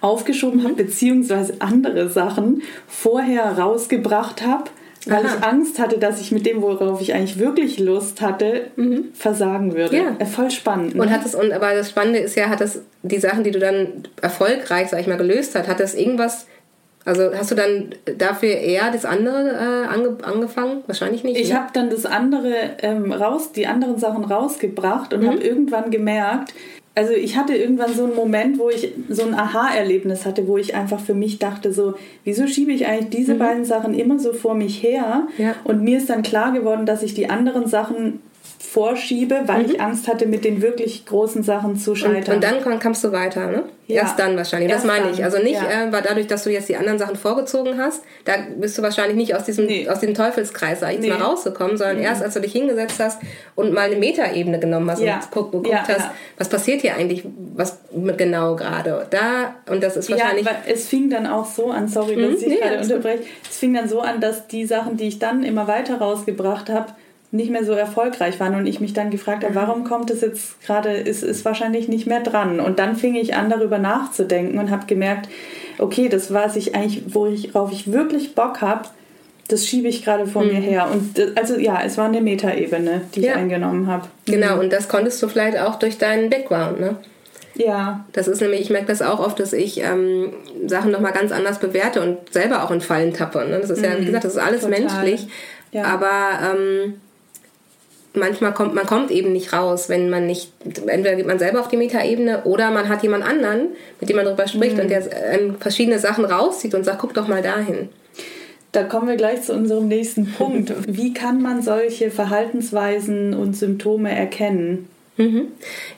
aufgeschoben mhm. habe, beziehungsweise andere Sachen vorher rausgebracht habe, weil Aha. ich Angst hatte, dass ich mit dem, worauf ich eigentlich wirklich Lust hatte, mhm. versagen würde. Ja. Äh, voll spannend. Ne? Und hat es, und aber das Spannende ist ja, hat das die Sachen, die du dann erfolgreich, sag ich mal, gelöst hast, hat das irgendwas also hast du dann dafür eher das andere äh, ange angefangen? Wahrscheinlich nicht. Ich ne? habe dann das andere ähm, raus, die anderen Sachen rausgebracht und mhm. habe irgendwann gemerkt, also ich hatte irgendwann so einen Moment, wo ich so ein Aha-Erlebnis hatte, wo ich einfach für mich dachte, so, wieso schiebe ich eigentlich diese mhm. beiden Sachen immer so vor mich her? Ja. Und mir ist dann klar geworden, dass ich die anderen Sachen vorschiebe, weil mhm. ich Angst hatte, mit den wirklich großen Sachen zu scheitern. Und, und dann kamst du weiter, ne? Ja. Erst dann wahrscheinlich. Erst das meine ich. Also nicht, ja. äh, war dadurch, dass du jetzt die anderen Sachen vorgezogen hast, da bist du wahrscheinlich nicht aus diesem, nee. aus dem Teufelskreis, sag ich nee. mal, rausgekommen, sondern mhm. erst als du dich hingesetzt hast und mal eine Metaebene genommen hast ja. und geguckt, geguckt hast, was passiert hier eigentlich, was genau gerade. Da, und das ist wahrscheinlich. Ja, es fing dann auch so an, sorry, dass mhm. ich nee, gerade unterbreche, es fing dann so an, dass die Sachen, die ich dann immer weiter rausgebracht habe, nicht mehr so erfolgreich waren und ich mich dann gefragt habe, warum kommt es jetzt gerade, ist, ist wahrscheinlich nicht mehr dran. Und dann fing ich an, darüber nachzudenken und habe gemerkt, okay, das, was ich eigentlich, worauf ich wirklich Bock habe, das schiebe ich gerade vor mhm. mir her. Und also ja, es war eine Metaebene, die ja. ich eingenommen habe. Genau, mhm. und das konntest du vielleicht auch durch deinen Background, ne? Ja. Das ist nämlich, ich merke das auch oft, dass ich ähm, Sachen nochmal ganz anders bewerte und selber auch in Fallen tappe. Ne? Das ist ja, wie mhm. gesagt, das ist alles Total. menschlich. Ja. Aber ähm, manchmal kommt man kommt eben nicht raus, wenn man nicht, entweder geht man selber auf die Metaebene oder man hat jemand anderen, mit dem man darüber spricht mhm. und der ähm, verschiedene Sachen rauszieht und sagt, guck doch mal dahin. Da kommen wir gleich zu unserem nächsten Punkt. Wie kann man solche Verhaltensweisen und Symptome erkennen? Mhm.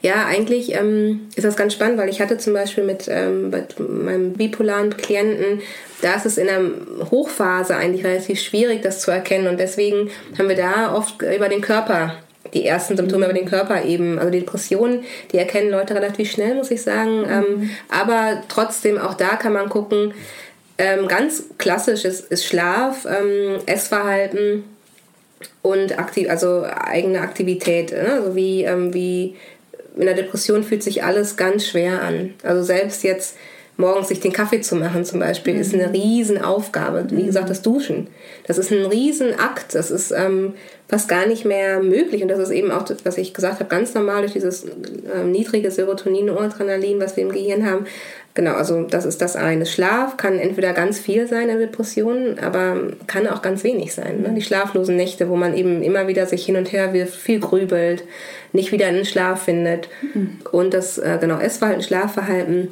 Ja, eigentlich ähm, ist das ganz spannend, weil ich hatte zum Beispiel mit, ähm, mit meinem bipolaren Klienten, da ist es in der Hochphase eigentlich relativ schwierig, das zu erkennen. Und deswegen haben wir da oft über den Körper die ersten Symptome über den Körper eben, also die Depressionen, die erkennen Leute relativ schnell, muss ich sagen. Mhm. Ähm, aber trotzdem, auch da kann man gucken, ähm, ganz klassisch ist, ist Schlaf, ähm, Essverhalten, und aktiv, also eigene Aktivität. Ne? Also wie, ähm, wie in der Depression fühlt sich alles ganz schwer an. Also selbst jetzt morgens sich den Kaffee zu machen zum Beispiel, mhm. ist eine Riesenaufgabe. Wie gesagt, das Duschen. Das ist ein Riesenakt. Das ist ähm, fast gar nicht mehr möglich. Und das ist eben auch, was ich gesagt habe, ganz normal durch dieses äh, niedrige Serotonin, Noradrenalin, was wir im Gehirn haben. Genau, also das ist das eine. Schlaf kann entweder ganz viel sein in Depressionen, aber kann auch ganz wenig sein. Ne? Die schlaflosen Nächte, wo man eben immer wieder sich hin und her wirft, viel grübelt, nicht wieder in den Schlaf findet. Mhm. Und das äh, genau Essverhalten, Schlafverhalten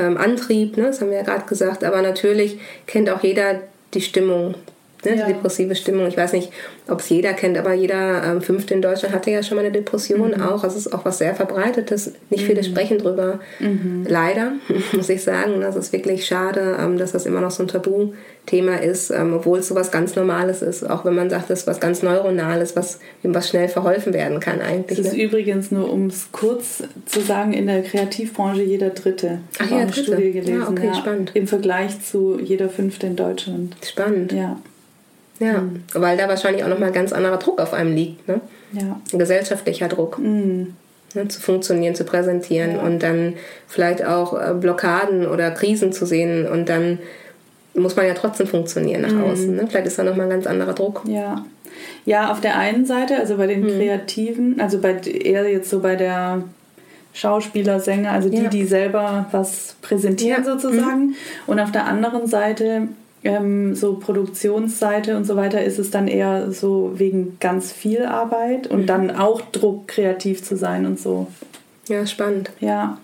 ähm, Antrieb, ne? das haben wir ja gerade gesagt, aber natürlich kennt auch jeder die Stimmung, ne? Ja. die depressive Stimmung. Ich weiß nicht, ob es jeder kennt, aber jeder ähm, Fünfte in Deutschland hatte ja schon mal eine Depression mhm. auch. Also es ist auch was sehr Verbreitetes. Nicht viele mhm. sprechen drüber. Mhm. Leider, muss ich sagen. Das ist wirklich schade, ähm, dass das immer noch so ein Tabuthema ist, ähm, obwohl es so was ganz Normales ist. Auch wenn man sagt, das ist was ganz Neuronales, was, was schnell verholfen werden kann eigentlich. Das ist ne? übrigens nur, um es kurz zu sagen, in der Kreativbranche jeder Dritte. Ach, ja, eine Studie gelesen. Ja, okay, ja, spannend. Im Vergleich zu jeder Fünfte in Deutschland. Spannend. Ja. Ja, mhm. weil da wahrscheinlich auch nochmal ganz anderer Druck auf einem liegt. Ne? Ja. Ein gesellschaftlicher Druck. Mhm. Ne, zu funktionieren, zu präsentieren ja. und dann vielleicht auch äh, Blockaden oder Krisen zu sehen und dann muss man ja trotzdem funktionieren nach mhm. außen. Ne? Vielleicht ist da nochmal ein ganz anderer Druck. Ja. Ja, auf der einen Seite, also bei den mhm. Kreativen, also bei eher jetzt so bei der Schauspieler, Sänger, also die, ja. die selber was präsentieren ja. sozusagen. Mhm. Und auf der anderen Seite ähm, so Produktionsseite und so weiter ist es dann eher so wegen ganz viel Arbeit und dann auch Druck, kreativ zu sein und so. Ja, spannend. Ja.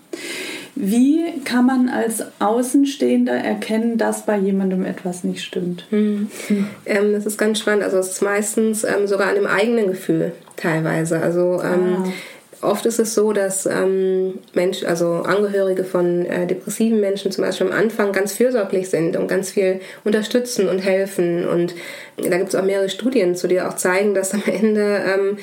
Wie kann man als Außenstehender erkennen, dass bei jemandem etwas nicht stimmt? Mhm. Hm. Ähm, das ist ganz spannend. Also es ist meistens ähm, sogar an dem eigenen Gefühl teilweise. Also ähm, ah. Oft ist es so, dass ähm, Mensch, also Angehörige von äh, depressiven Menschen zum Beispiel am Anfang ganz fürsorglich sind und ganz viel unterstützen und helfen. Und da gibt es auch mehrere Studien zu, die auch zeigen, dass am Ende ähm,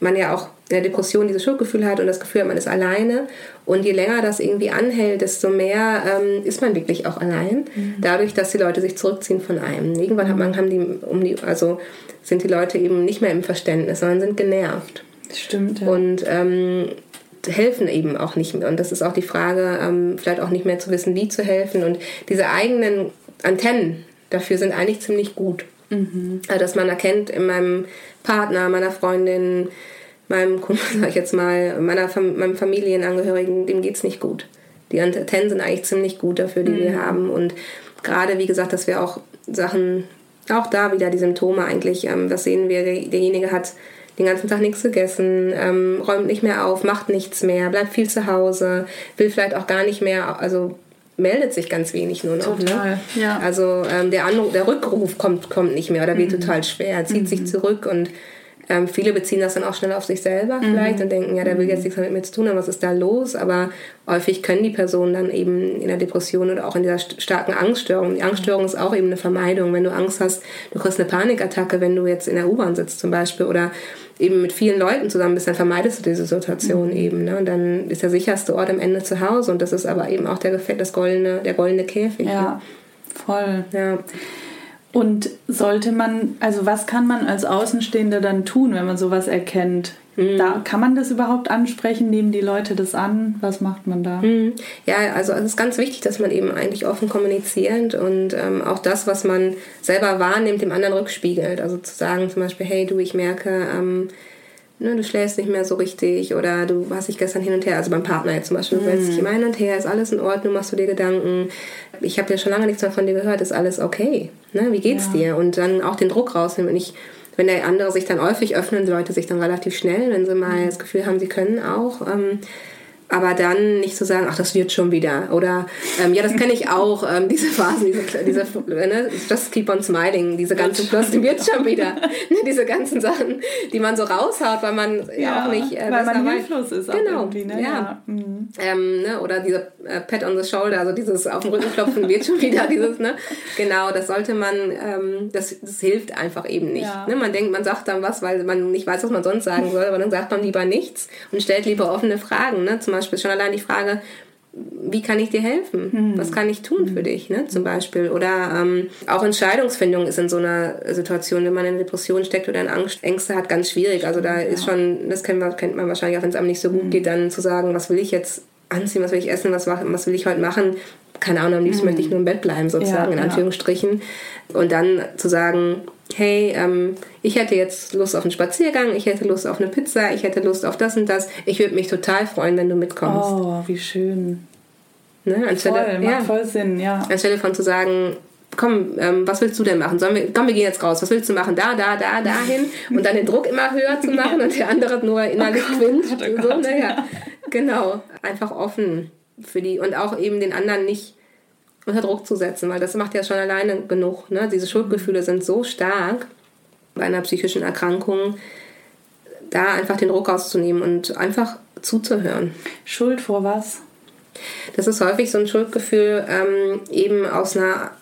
man ja auch in der Depression dieses Schuldgefühl hat und das Gefühl hat, man ist alleine. Und je länger das irgendwie anhält, desto mehr ähm, ist man wirklich auch allein. Mhm. Dadurch, dass die Leute sich zurückziehen von einem. Irgendwann hat man, haben die, um die, also sind die Leute eben nicht mehr im Verständnis, sondern sind genervt. Stimmt. Ja. Und ähm, helfen eben auch nicht mehr. Und das ist auch die Frage, ähm, vielleicht auch nicht mehr zu wissen, wie zu helfen. Und diese eigenen Antennen dafür sind eigentlich ziemlich gut. Mhm. Also, dass man erkennt in meinem Partner, meiner Freundin, meinem Kunden, sag ich jetzt mal, meiner meinem Familienangehörigen, dem geht es nicht gut. Die Antennen sind eigentlich ziemlich gut dafür, die mhm. wir haben. Und gerade, wie gesagt, dass wir auch Sachen, auch da wieder die Symptome eigentlich, ähm, was sehen wir, derjenige hat den ganzen Tag nichts gegessen, ähm, räumt nicht mehr auf, macht nichts mehr, bleibt viel zu Hause, will vielleicht auch gar nicht mehr, also meldet sich ganz wenig nur noch. Ne? Total, ne? ja. Also ähm, der, Anruf, der Rückruf kommt, kommt nicht mehr oder wird mhm. total schwer, zieht mhm. sich zurück und ähm, viele beziehen das dann auch schnell auf sich selber mhm. vielleicht und denken, ja, der will jetzt nichts mit mir zu tun haben, was ist da los? Aber häufig können die Personen dann eben in der Depression oder auch in dieser starken Angststörung. Die Angststörung ist auch eben eine Vermeidung. Wenn du Angst hast, du kriegst eine Panikattacke, wenn du jetzt in der U-Bahn sitzt zum Beispiel oder eben mit vielen Leuten zusammen bist, dann vermeidest du diese Situation mhm. eben. Ne? Und dann ist der sicherste Ort am Ende zu Hause und das ist aber eben auch der, das goldene, der goldene Käfig. Ja, ne? voll. Ja. Und sollte man, also was kann man als Außenstehender dann tun, wenn man sowas erkennt? Mhm. Da, kann man das überhaupt ansprechen? Nehmen die Leute das an? Was macht man da? Mhm. Ja, also es ist ganz wichtig, dass man eben eigentlich offen kommunizierend und ähm, auch das, was man selber wahrnimmt, dem anderen rückspiegelt. Also zu sagen zum Beispiel, hey du, ich merke, ähm, ne, du schläfst nicht mehr so richtig oder du hast dich gestern hin und her, also beim Partner jetzt zum Beispiel, du wälzt dich mhm. immer hin und her, ist alles in Ordnung, machst du dir Gedanken, ich habe ja schon lange nichts mehr von dir gehört, ist alles okay, ne, wie geht's ja. dir? Und dann auch den Druck rausnehmen und nicht wenn der andere sich dann häufig öffnen, die Leute sich dann relativ schnell, wenn sie mal mhm. das Gefühl haben, sie können auch. Ähm, aber dann nicht zu sagen, ach, das wird schon wieder. Oder, ähm, ja, das kenne ich auch, ähm, diese Phasen, diese, diese ne, just keep on smiling, diese ganzen Plus, die wird schon wieder. Ne, diese ganzen Sachen, die man so raushaut, weil man ja, auch nicht... Äh, weil man hilflos ist genau, irgendwie, ne? Ja. ja. Mhm. Ähm, ne, oder diese äh, Pat on the Shoulder, also dieses auf den Rücken klopfen wird schon wieder, dieses, ne? Genau, das sollte man, ähm, das, das hilft einfach eben nicht. Ja. Ne? Man denkt, man sagt dann was, weil man nicht weiß, was man sonst sagen soll, aber dann sagt man lieber nichts und stellt lieber offene Fragen, ne? Zum Beispiel schon allein die Frage, wie kann ich dir helfen? Mhm. Was kann ich tun für dich, ne, zum Beispiel? Oder ähm, auch Entscheidungsfindung ist in so einer Situation, wenn man in Depression steckt oder in Angst, Ängste hat, ganz schwierig. Also da ist schon, das kennt man, kennt man wahrscheinlich auch, wenn es einem nicht so gut mhm. geht, dann zu sagen, was will ich jetzt anziehen, was will ich essen, was, was will ich heute machen, keine Ahnung, am liebsten möchte ich nur im Bett bleiben, sozusagen, Ja, in ja. Anführungsstrichen. Und dann zu sagen, hey, ähm, ich hätte jetzt Lust auf einen Spaziergang, ich hätte Lust auf eine Pizza, ich hätte Lust auf das und das. Ich würde mich total freuen, wenn du mitkommst. Oh, wie schön. Ne? Voll, Anstelle, macht ja, voll Sinn, ja. anstelle von zu sagen, komm, ähm, was willst du denn machen? Sollen wir, komm, wir gehen jetzt raus. Was willst du machen? Da, da, da, dahin. Und dann den Druck immer höher zu machen und der andere nur innerlich quinnt. Gott, oh so, naja. Genau. Einfach offen für die und auch eben den anderen nicht unter Druck zu setzen, weil das macht ja schon alleine genug. Ne? Diese Schuldgefühle sind so stark bei einer psychischen Erkrankung, da einfach den Druck rauszunehmen und einfach zuzuhören. Schuld vor was? Das ist häufig so ein Schuldgefühl ähm, eben aus einer,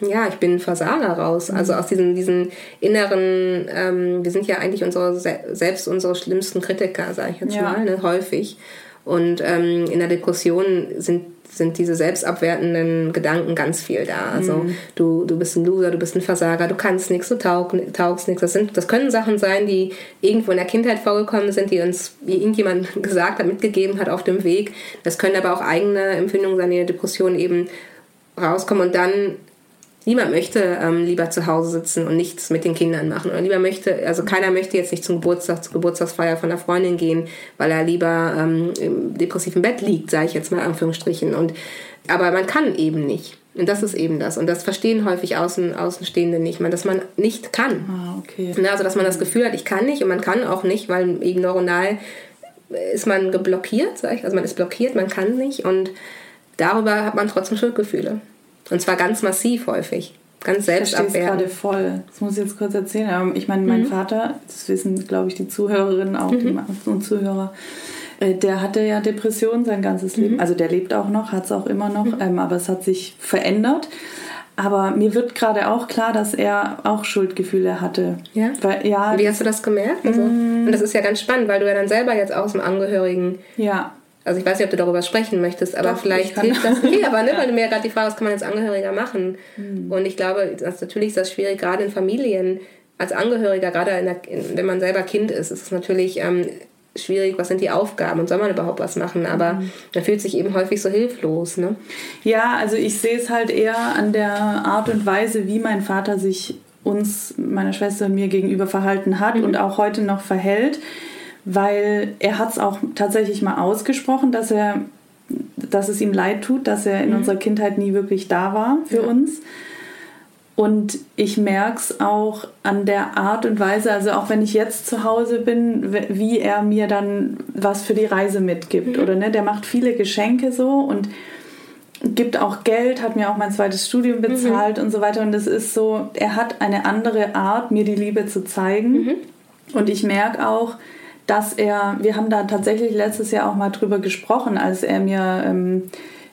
ja, ich bin ein Versager raus. Also aus diesen, diesen inneren, ähm, wir sind ja eigentlich unsere, se- selbst unsere schlimmsten Kritiker, sage ich jetzt Ja. mal, ne, häufig. Und ähm, in der Depression sind, sind diese selbstabwertenden Gedanken ganz viel da. Also du, du bist ein Loser, du bist ein Versager, du kannst nichts, du taug, taugst nichts. Das, sind, das können Sachen sein, die irgendwo in der Kindheit vorgekommen sind, die uns wie irgendjemand gesagt hat, mitgegeben hat auf dem Weg. Das können aber auch eigene Empfindungen sein, die in der Depression eben rauskommen und dann Niemand möchte ähm, lieber zu Hause sitzen und nichts mit den Kindern machen. Oder lieber möchte, also keiner möchte jetzt nicht zum Geburtstag, zur Geburtstagsfeier von einer Freundin gehen, weil er lieber ähm, im depressiven Bett liegt, sage ich jetzt mal in Anführungsstrichen. Und, aber man kann eben nicht. Und das ist eben das. Und das verstehen häufig Außen, Außenstehende nicht, man, dass man nicht kann. Ah, okay. Also, dass man das Gefühl hat, ich kann nicht und man kann auch nicht, weil eben neuronal ist man geblockiert, sag ich. also man ist blockiert, man kann nicht und darüber hat man trotzdem Schuldgefühle. Und zwar ganz massiv häufig, ganz Ich verstehe es gerade selbstabwehrend. voll. Das muss ich jetzt kurz erzählen. Aber ich meine, mein Vater, das wissen, glaube ich, die Zuhörerinnen auch die und Zuhörer, äh, der hatte ja Depressionen sein ganzes Leben. Also der lebt auch noch, hat es auch immer noch, ähm, aber es hat sich verändert. Aber mir wird gerade auch klar, dass er auch Schuldgefühle hatte. Ja? Weil, ja, Wie hast du das gemerkt? Also, Und das ist ja ganz spannend, weil du ja dann selber jetzt aus dem Angehörigen ja. Also ich weiß nicht, ob du darüber sprechen möchtest, aber Doch, vielleicht hilft das. Nee, aber ne, weil du mir ja gerade die Frage, was kann man als Angehöriger machen? Hm. Und ich glaube, das, natürlich ist das schwierig, gerade in Familien, als Angehöriger, gerade in der, in, wenn man selber Kind ist, ist es natürlich ähm, schwierig, was sind die Aufgaben und soll man überhaupt was machen? Aber Hm. man fühlt sich eben häufig so hilflos. Ne? Ja, also ich sehe es halt eher an der Art und Weise, wie mein Vater sich uns, meiner Schwester und mir gegenüber verhalten hat und auch heute noch verhält, weil er hat es auch tatsächlich mal ausgesprochen, dass er, dass es ihm leid tut, dass er in unserer Kindheit nie wirklich da war für Ja. uns. Und ich merke es auch an der Art und Weise, also auch wenn ich jetzt zu Hause bin, wie er mir dann was für die Reise mitgibt. Oder ne, der macht viele Geschenke so und gibt auch Geld, hat mir auch mein zweites Studium bezahlt und so weiter. Und es ist so, er hat eine andere Art, mir die Liebe zu zeigen. Und ich merke auch, dass er, wir haben da tatsächlich letztes Jahr auch mal drüber gesprochen, als er mir ähm,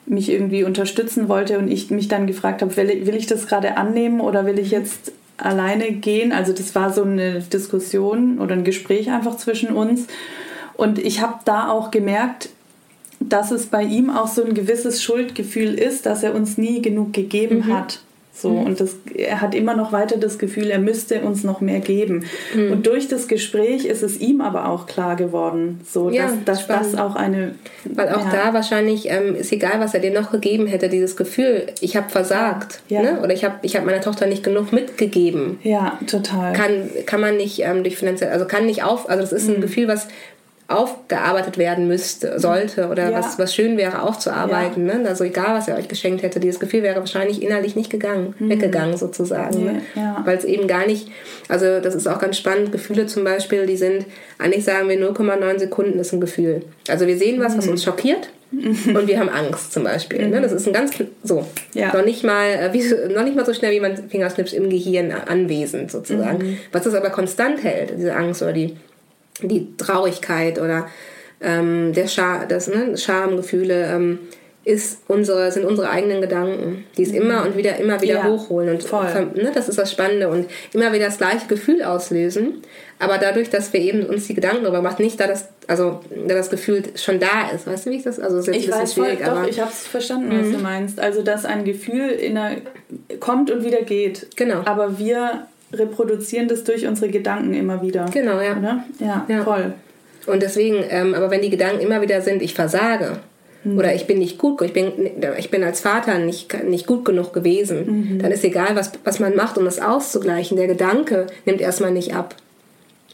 mich irgendwie unterstützen wollte und ich mich dann gefragt habe, will, ich- will ich das gerade annehmen oder will ich jetzt alleine gehen? Also das war so eine Diskussion oder ein Gespräch einfach zwischen uns. Und ich habe da auch gemerkt, dass es bei ihm auch so ein gewisses Schuldgefühl ist, dass er uns nie genug gegeben Mhm. hat. So, und das, er hat immer noch weiter das Gefühl, er müsste uns noch mehr geben. Mhm. Und durch das Gespräch ist es ihm aber auch klar geworden, so, Ja, dass, dass das auch eine. Weil auch ja, da wahrscheinlich ähm, ist egal, was er dir noch gegeben hätte, dieses Gefühl, ich habe versagt. Ja. Ne? Oder ich habe ich hab meiner Tochter nicht genug mitgegeben. Ja, total. kann, kann man nicht ähm, durch finanziell, also kann nicht auf, also das ist ein Mhm. Gefühl, was aufgearbeitet werden müsste, sollte oder Ja. was, was schön wäre aufzuarbeiten. Ne? Also egal, was er euch geschenkt hätte, dieses Gefühl wäre wahrscheinlich innerlich nicht gegangen, weggegangen sozusagen. Ne? Mhm. Ja, ja. Weil es eben gar nicht, also das ist auch ganz spannend, Gefühle zum Beispiel, die sind, eigentlich sagen wir 0,9 Sekunden ist ein Gefühl. Also wir sehen was, was Mhm. uns schockiert und wir haben Angst zum Beispiel. Ne? Das ist ein ganz, so, Ja. noch nicht mal, äh, wie, noch nicht mal so schnell wie man Fingerschnips im Gehirn anwesend sozusagen. Mhm. Was es aber konstant hält, diese Angst oder die, die Traurigkeit oder ähm, der Scham, das ne, Schamgefühle, ähm, ist unsere, sind unsere eigenen Gedanken, die es immer und wieder, immer wieder Mhm. Ja, hochholen. Und voll. ne, das ist das Spannende und immer wieder das gleiche Gefühl auslösen. Aber dadurch, dass wir eben uns die Gedanken darüber machen, nicht da das, also da das Gefühl schon da ist. Weißt du, wie ich das? Also das ist jetzt Ich ein weiß bisschen voll, schwierig, doch, aber ich habe es verstanden, was du meinst. Also, dass ein Gefühl in einer, kommt und wieder geht. Genau. Aber wir reproduzieren das durch unsere Gedanken immer wieder. genau, ja. Oder? Ja, Ja. voll. Und deswegen, ähm, aber wenn die Gedanken immer wieder sind, ich versage, Mhm. Oder ich bin nicht gut, ich bin, ich bin als Vater nicht, nicht gut genug gewesen. Mhm. Dann ist egal, was, was man macht, um das auszugleichen. Der Gedanke nimmt erstmal nicht ab.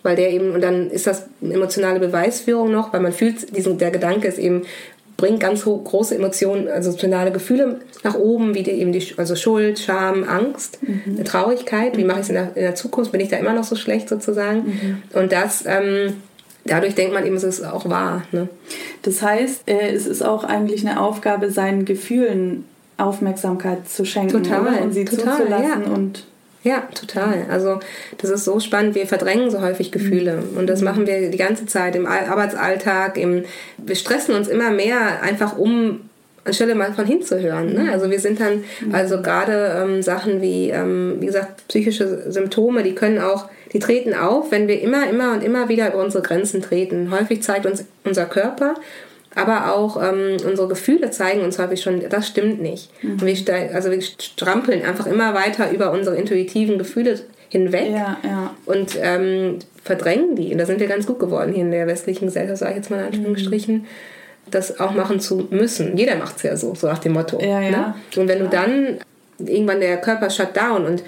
Weil der eben, und dann ist das emotionale Beweisführung noch, weil man fühlt, diesen, der Gedanke ist eben, bringt ganz große Emotionen, also emotionale Gefühle nach oben, wie die, eben die, also Schuld, Scham, Angst, mhm. Traurigkeit. Wie mache ich es in der, in der, Zukunft? Bin ich da immer noch so schlecht sozusagen? Mhm. Und das ähm, dadurch denkt man eben, es ist auch wahr. Ne? Das heißt, äh, es ist auch eigentlich eine Aufgabe, seinen Gefühlen Aufmerksamkeit zu schenken total, und sie total, zuzulassen ja. und ja, total. Also das ist so spannend. Wir verdrängen so häufig Gefühle mhm. und das machen wir die ganze Zeit im Arbeitsalltag. Im, wir stressen uns immer mehr einfach um anstelle mal von hinzuhören. Ne? Mhm. Also wir sind dann, mhm. also gerade ähm, Sachen wie, ähm, wie gesagt, psychische Symptome, die können auch die treten auf, wenn wir immer, immer und immer wieder über unsere Grenzen treten. Häufig zeigt uns unser Körper, aber auch ähm, unsere Gefühle zeigen uns häufig schon, das stimmt nicht. Mhm. Wir, also wir strampeln einfach immer weiter über unsere intuitiven Gefühle hinweg ja, ja. und ähm, verdrängen die. Und da sind wir ganz gut geworden hier in der westlichen Gesellschaft, sage ich jetzt mal in Anführungsstrichen. Mhm. Das auch machen zu müssen. Jeder macht es ja so, so nach dem Motto. Ja, ne? Und wenn du dann irgendwann der Körper shut down und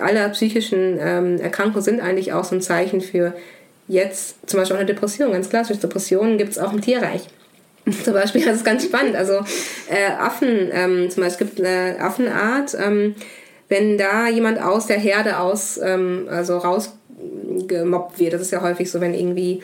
alle psychischen ähm, Erkrankungen sind eigentlich auch so ein Zeichen für jetzt zum Beispiel auch eine Depression. Ganz klassisch, Depressionen gibt es auch im Tierreich. zum Beispiel, das ist ganz spannend. Also äh, Affen, ähm, zum Beispiel gibt eine Affenart, ähm, wenn da jemand aus der Herde aus, ähm, also rausgemobbt wird, das ist ja häufig so, wenn irgendwie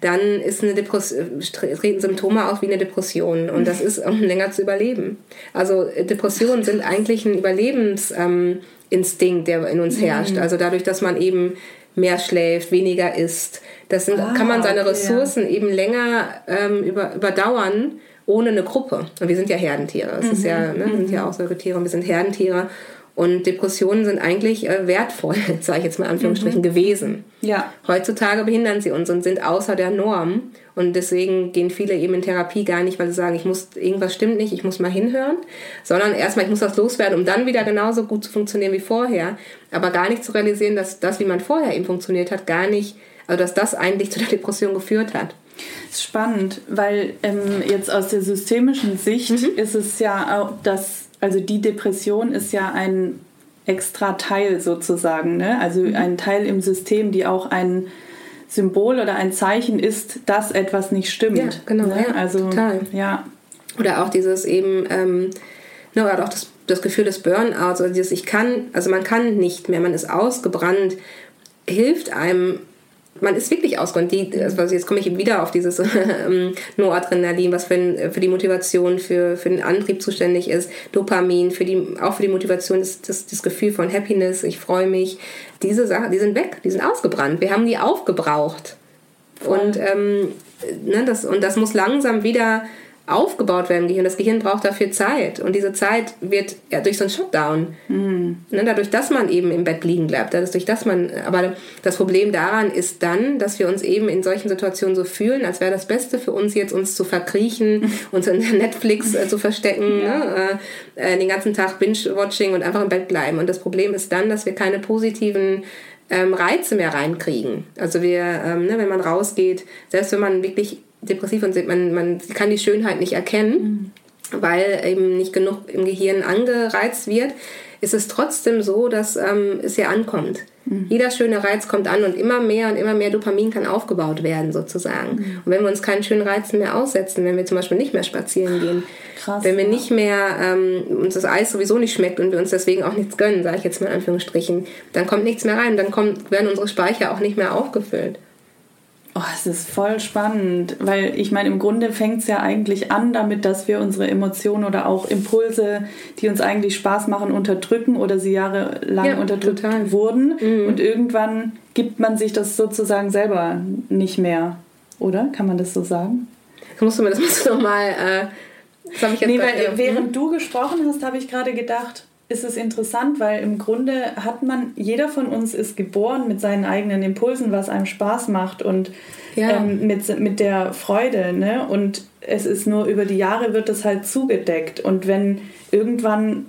dann ist eine Depression, treten Symptome auf wie eine Depression und das ist, um länger zu überleben. Also Depressionen sind eigentlich ein Überlebensinstinkt, der in uns herrscht. Mhm. Also dadurch, dass man eben mehr schläft, weniger isst, das sind, ah, kann man seine okay, Ressourcen eben länger ähm, über, überdauern ohne eine Gruppe. Und wir sind ja Herdentiere. Das mhm. ist ja, ne, wir sind ja mhm. auch Säugetiere und wir sind Herdentiere. Und Depressionen sind eigentlich äh, wertvoll, sage ich jetzt mal in Anführungsstrichen, mhm. gewesen. Ja. Heutzutage behindern sie uns und sind außer der Norm. Und deswegen gehen viele eben in Therapie gar nicht, weil sie sagen, ich muss, irgendwas stimmt nicht, ich muss mal hinhören, sondern erstmal, ich muss das loswerden, um dann wieder genauso gut zu funktionieren wie vorher. Aber gar nicht zu realisieren, dass das, wie man vorher eben funktioniert hat, gar nicht, also dass das eigentlich zu der Depression geführt hat. Das ist spannend, weil ähm, jetzt aus der systemischen Sicht mhm. ist es ja auch, dass also die Depression ist ja ein extra Teil sozusagen, ne? also mhm. ein Teil im System, die auch ein Symbol oder ein Zeichen ist, dass etwas nicht stimmt. Ja, genau. Ne? Ja, also, total. Ja. Oder auch dieses eben, ähm, ne, oder auch das, das Gefühl des Burnouts, also dieses Ich kann, also man kann nicht mehr, man ist ausgebrannt, hilft einem man ist wirklich ausgerannt. Die, also jetzt komme ich wieder auf dieses ähm, Noradrenalin, was für, für die Motivation, für, für den Antrieb zuständig ist, Dopamin, für die, auch für die Motivation ist das, das Gefühl von Happiness, ich freue mich. Diese Sachen, die sind weg, die sind ausgebrannt. Wir haben die aufgebraucht. Und, ähm, ne, das, und das muss langsam wieder aufgebaut werden im Gehirn. Das Gehirn braucht dafür Zeit. Und diese Zeit wird ja, durch so einen Shutdown, mhm. ne, dadurch, dass man eben im Bett liegen bleibt, dadurch, dass man, aber das Problem daran ist dann, dass wir uns eben in solchen Situationen so fühlen, als wäre das Beste für uns jetzt, uns zu verkriechen, uns in Netflix äh, zu verstecken, ja. ne, äh, äh, den ganzen Tag Binge-Watching und einfach im Bett bleiben. Und das Problem ist dann, dass wir keine positiven ähm, Reize mehr reinkriegen. Also wir, ähm, ne, wenn man rausgeht, selbst wenn man wirklich depressiv und man, man kann die Schönheit nicht erkennen, mhm. weil eben nicht genug im Gehirn angereizt wird, ist es trotzdem so, dass ähm, es hier ankommt. Mhm. Jeder schöne Reiz kommt an und immer mehr und immer mehr Dopamin kann aufgebaut werden sozusagen. Mhm. Und wenn wir uns keinen schönen Reizen mehr aussetzen, wenn wir zum Beispiel nicht mehr spazieren gehen, Krass, wenn wir ja. nicht mehr ähm, uns das Eis sowieso nicht schmeckt und wir uns deswegen auch nichts gönnen, sage ich jetzt mal in Anführungsstrichen, dann kommt nichts mehr rein, dann kommt, werden unsere Speicher auch nicht mehr aufgefüllt. Oh, es ist voll spannend, weil ich meine, im Grunde fängt es ja eigentlich an damit, dass wir unsere Emotionen oder auch Impulse, die uns eigentlich Spaß machen, unterdrücken oder sie jahrelang ja, unterdrückt total. wurden. Mhm. Und irgendwann gibt man sich das sozusagen selber nicht mehr, oder? Kann man das so sagen? Musst du mir das musst du nochmal. Äh, das ich jetzt nee, weil, während du gesprochen hast, habe ich gerade gedacht, ist es interessant, weil im Grunde hat man, jeder von uns ist geboren mit seinen eigenen Impulsen, was einem Spaß macht und ja. ähm, mit, mit der Freude. Ne? Und es ist nur über die Jahre wird es halt zugedeckt. Und wenn irgendwann,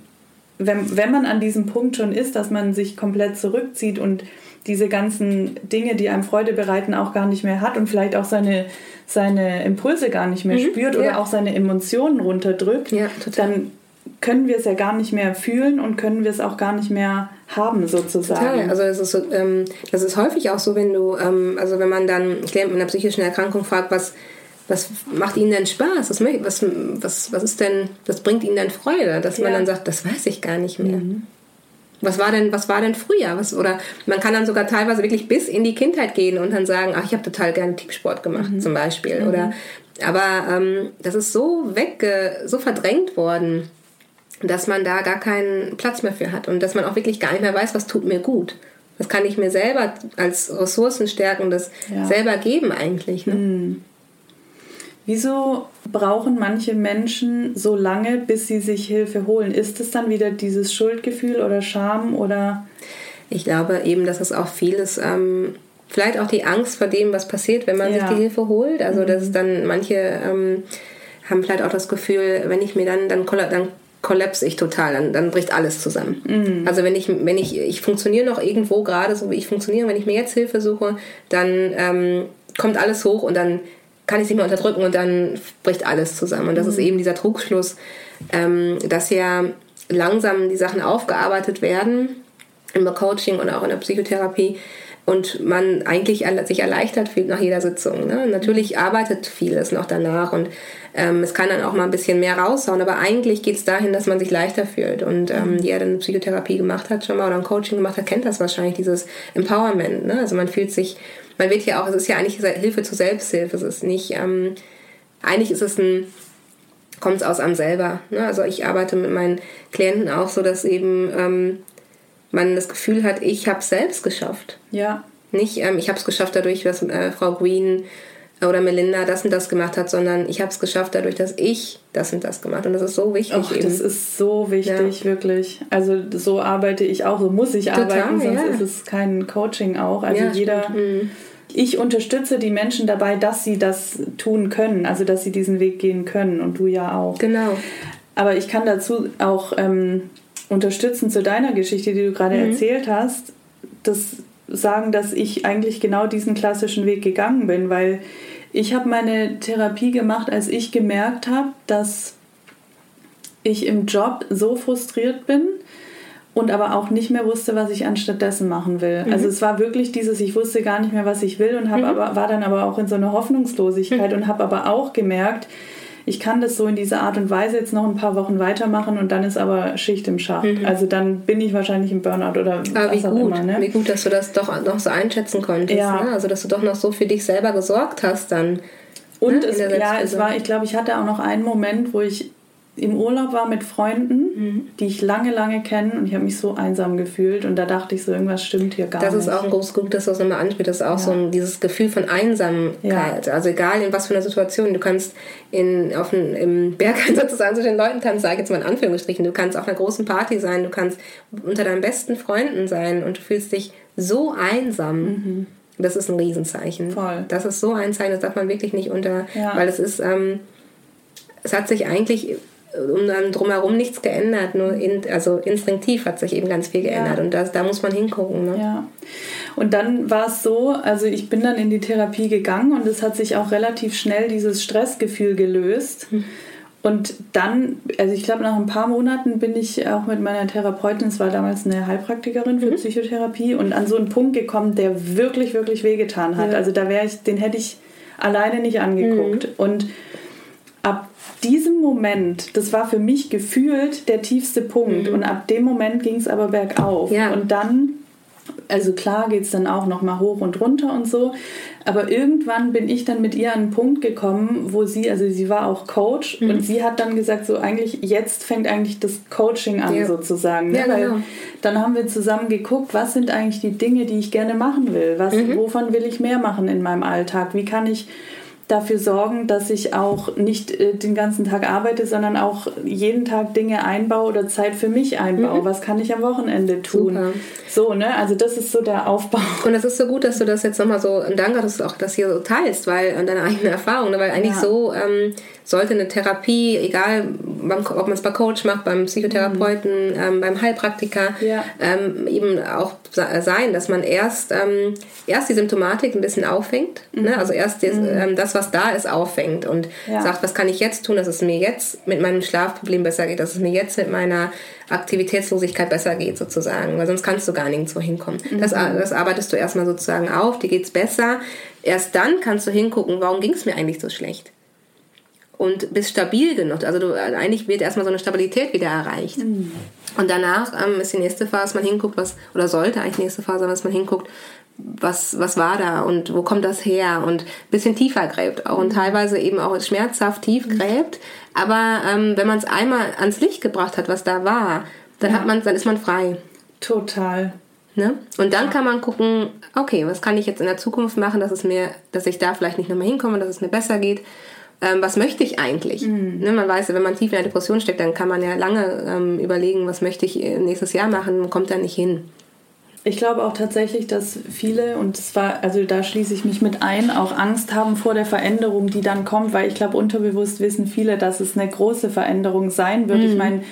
wenn, wenn man an diesem Punkt schon ist, dass man sich komplett zurückzieht und diese ganzen Dinge, die einem Freude bereiten, auch gar nicht mehr hat und vielleicht auch seine, seine Impulse gar nicht mehr mhm, spürt oder ja. auch seine Emotionen runterdrückt, ja, dann können wir es ja gar nicht mehr fühlen und können wir es auch gar nicht mehr haben sozusagen. Total. Also das ist, ähm, das ist häufig auch so, wenn du, ähm, also wenn man dann, ich denke, mit einer psychischen Erkrankung fragt, was, was macht ihnen denn Spaß? Was, was, was, was ist denn, was bringt ihnen denn Freude? Dass ja. man dann sagt, das weiß ich gar nicht mehr. Mhm. Was war denn, was war denn früher? Was, oder man kann dann sogar teilweise wirklich bis in die Kindheit gehen und dann sagen, ach, ich habe total gerne Teamsport gemacht, mhm. zum Beispiel. Mhm. Oder, aber ähm, das ist so wegge, so verdrängt worden dass man da gar keinen Platz mehr für hat und dass man auch wirklich gar nicht mehr weiß, was tut mir gut. Was kann ich mir selber als ressourcenstärkendes ja. selber geben eigentlich. Ne? Mhm. Wieso brauchen manche Menschen so lange, bis sie sich Hilfe holen? Ist es dann wieder dieses Schuldgefühl oder Scham oder? Ich glaube eben, dass es auch vieles, ähm, vielleicht auch die Angst vor dem, was passiert, wenn man ja. sich die Hilfe holt. Also, mhm. dass dann manche ähm, haben vielleicht auch das Gefühl, wenn ich mir dann, dann, dann kollapse ich total, dann, dann bricht alles zusammen. Mhm. Also wenn ich, wenn ich, ich funktioniere noch irgendwo gerade so wie ich funktioniere, wenn ich mir jetzt Hilfe suche, dann ähm, kommt alles hoch und dann kann ich es nicht mehr unterdrücken und dann bricht alles zusammen. Und das mhm. ist eben dieser Trugschluss, ähm, dass ja langsam die Sachen aufgearbeitet werden im Coaching und auch in der Psychotherapie und man eigentlich sich erleichtert fühlt nach jeder Sitzung. Ne? Natürlich arbeitet vieles noch danach und ähm, es kann dann auch mal ein bisschen mehr raushauen, aber eigentlich geht es dahin, dass man sich leichter fühlt. Und ähm, mhm. jeder, der eine Psychotherapie gemacht hat schon mal oder ein Coaching gemacht hat, kennt das wahrscheinlich, dieses Empowerment. Ne? Also man fühlt sich, man wird ja auch, es ist ja eigentlich Hilfe zur Selbsthilfe. Es ist nicht, ähm, eigentlich ist es ein, kommt es aus einem selber. Ne? Also ich arbeite mit meinen Klienten auch so, dass eben ähm, man das Gefühl hat, ich habe es selbst geschafft. Ja. Nicht, ähm, ich habe es geschafft dadurch, was äh, Frau Green oder Melinda das und das gemacht hat, sondern ich habe es geschafft dadurch, dass ich das und das gemacht und das ist so wichtig. Och, eben. Das ist so wichtig, ja. wirklich. Also so arbeite ich auch, so muss ich Total, arbeiten, sonst ja. ist es kein Coaching auch. Also ja, jeder. Mhm. Ich unterstütze die Menschen dabei, dass sie das tun können, also dass sie diesen Weg gehen können und du ja auch. Genau. Aber ich kann dazu auch ähm, unterstützen zu deiner Geschichte, die du gerade mhm. erzählt hast, das sagen, dass ich eigentlich genau diesen klassischen Weg gegangen bin, weil ich habe meine Therapie gemacht, als ich gemerkt habe, dass ich im Job so frustriert bin und aber auch nicht mehr wusste, was ich anstattdessen machen will. Mhm. Also es war wirklich dieses, ich wusste gar nicht mehr, was ich will und hab mhm. aber, war dann aber auch in so einer Hoffnungslosigkeit mhm. und habe aber auch gemerkt, ich kann das so in dieser Art und Weise jetzt noch ein paar Wochen weitermachen und dann ist aber Schicht im Schacht. Mhm. Also dann bin ich wahrscheinlich im Burnout oder aber was auch gut, immer. Ne? Wie gut, dass du das doch noch so einschätzen konntest. Ja. Ne? Also dass du doch noch so für dich selber gesorgt hast dann. Und ne? es, ja, es war, ich glaube, ich hatte auch noch einen Moment, wo ich im Urlaub war mit Freunden, mhm. die ich lange, lange kenne und ich habe mich so einsam gefühlt und da dachte ich so, irgendwas stimmt hier gar das nicht. Das ist auch großes Glück, dass du das nochmal ansprichst. Das ist auch ja. so ein, dieses Gefühl von Einsamkeit. Ja. Also egal in was für einer Situation, du kannst in, auf ein, im Bergeinsatz sozusagen zu den Leuten tanzen, sage jetzt mal in Anführungsstrichen, du kannst auf einer großen Party sein, du kannst unter deinen besten Freunden sein und du fühlst dich so einsam. Mhm. Das ist ein Riesenzeichen. Voll. Das ist so ein Zeichen, das darf man wirklich nicht unter, ja. weil es ist, ähm, es hat sich eigentlich um dann drumherum nichts geändert, nur in, also instinktiv hat sich eben ganz viel geändert ja. und das, da muss man hingucken. Ne? Ja. Und dann war es so, also ich bin dann in die Therapie gegangen und es hat sich auch relativ schnell dieses Stressgefühl gelöst. Hm. Und dann, also ich glaube, nach ein paar Monaten bin ich auch mit meiner Therapeutin, es war damals eine Heilpraktikerin für mhm. Psychotherapie, und an so einen Punkt gekommen, der wirklich, wirklich wehgetan hat. Ja. Also da wäre ich, den hätte ich alleine nicht angeguckt. Mhm. Und ab diesem Moment, das war für mich gefühlt der tiefste Punkt. Mhm. Und ab dem Moment ging es aber bergauf. Ja. Und dann, also klar geht es dann auch nochmal hoch und runter und so. Aber irgendwann bin ich dann mit ihr an einen Punkt gekommen, wo sie, also sie war auch Coach mhm. und sie hat dann gesagt, so eigentlich, jetzt fängt eigentlich das Coaching an ja. sozusagen. Ne? Ja, genau. Weil dann haben wir zusammen geguckt, was sind eigentlich die Dinge, die ich gerne machen will? Was, mhm. Wovon will ich mehr machen in meinem Alltag? Wie kann ich dafür sorgen, dass ich auch nicht äh, den ganzen Tag arbeite, sondern auch jeden Tag Dinge einbaue oder Zeit für mich einbaue. Mhm. Was kann ich am Wochenende tun? Super. So, ne? Also das ist so der Aufbau. Und es ist so gut, dass du das jetzt nochmal so, danke, dass du auch das hier so teilst, weil, und deine eigene Erfahrung, ne? weil eigentlich ja. so ähm, sollte eine Therapie, egal beim, ob man es bei Coach macht, beim Psychotherapeuten, mhm. ähm, beim Heilpraktiker, ja. ähm, eben auch sein, dass man erst, ähm, erst die Symptomatik ein bisschen auffängt, ne? mhm. ne? also erst des, mhm. ähm, das, was da ist, auffängt und ja. sagt, was kann ich jetzt tun, dass es mir jetzt mit meinem Schlafproblem besser geht, dass es mir jetzt mit meiner Aktivitätslosigkeit besser geht sozusagen, weil sonst kannst du gar nirgendwo hinkommen. Mhm. Das, das arbeitest du erstmal sozusagen auf, dir geht es besser. Erst dann kannst du hingucken, warum ging es mir eigentlich so schlecht und bist stabil genug. Also du, eigentlich wird erstmal so eine Stabilität wieder erreicht. Mhm. Und danach ähm, ist die nächste Phase, dass man hinguckt, was, oder sollte eigentlich die nächste Phase sein, dass man hinguckt, was, was war da und wo kommt das her und ein bisschen tiefer gräbt auch und mhm. teilweise eben auch schmerzhaft tief mhm. gräbt. Aber ähm, wenn man es einmal ans Licht gebracht hat, was da war, dann ja. hat man, dann ist man frei. Total. Ne? Und dann ja. kann man gucken, okay, was kann ich jetzt in der Zukunft machen, dass es mir, dass ich da vielleicht nicht nochmal hinkomme, dass es mir besser geht. Ähm, was möchte ich eigentlich? Mhm. Ne, man weiß, wenn man tief in der Depression steckt, dann kann man ja lange ähm, überlegen, was möchte ich äh, nächstes Jahr machen, man kommt da nicht hin. Ich glaube auch tatsächlich, dass viele, und zwar, also da schließe ich mich mit ein, auch Angst haben vor der Veränderung, die dann kommt, weil ich glaube, unterbewusst wissen viele, dass es eine große Veränderung sein wird. Mhm. Ich meine,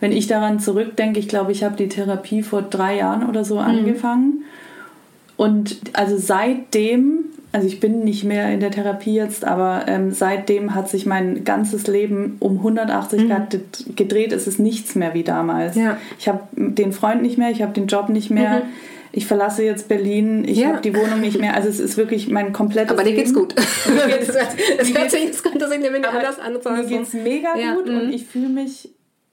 wenn ich daran zurückdenke, ich glaube, ich habe die Therapie vor drei Jahren oder so mhm. angefangen. Und also seitdem also ich bin nicht mehr in der Therapie jetzt, aber ähm, seitdem hat sich mein ganzes Leben um 180 mhm. Grad gedreht. Es ist nichts mehr wie damals. Ja. Ich habe den Freund nicht mehr, ich habe den Job nicht mehr. Mhm. Ich verlasse jetzt Berlin, ich ja. habe die Wohnung nicht mehr. Also es ist wirklich mein komplettes Aber dir geht's gut. es hört sich, das könnte sich nämlich anders an. Mir geht's mega ja. gut mhm. und ich fühle mich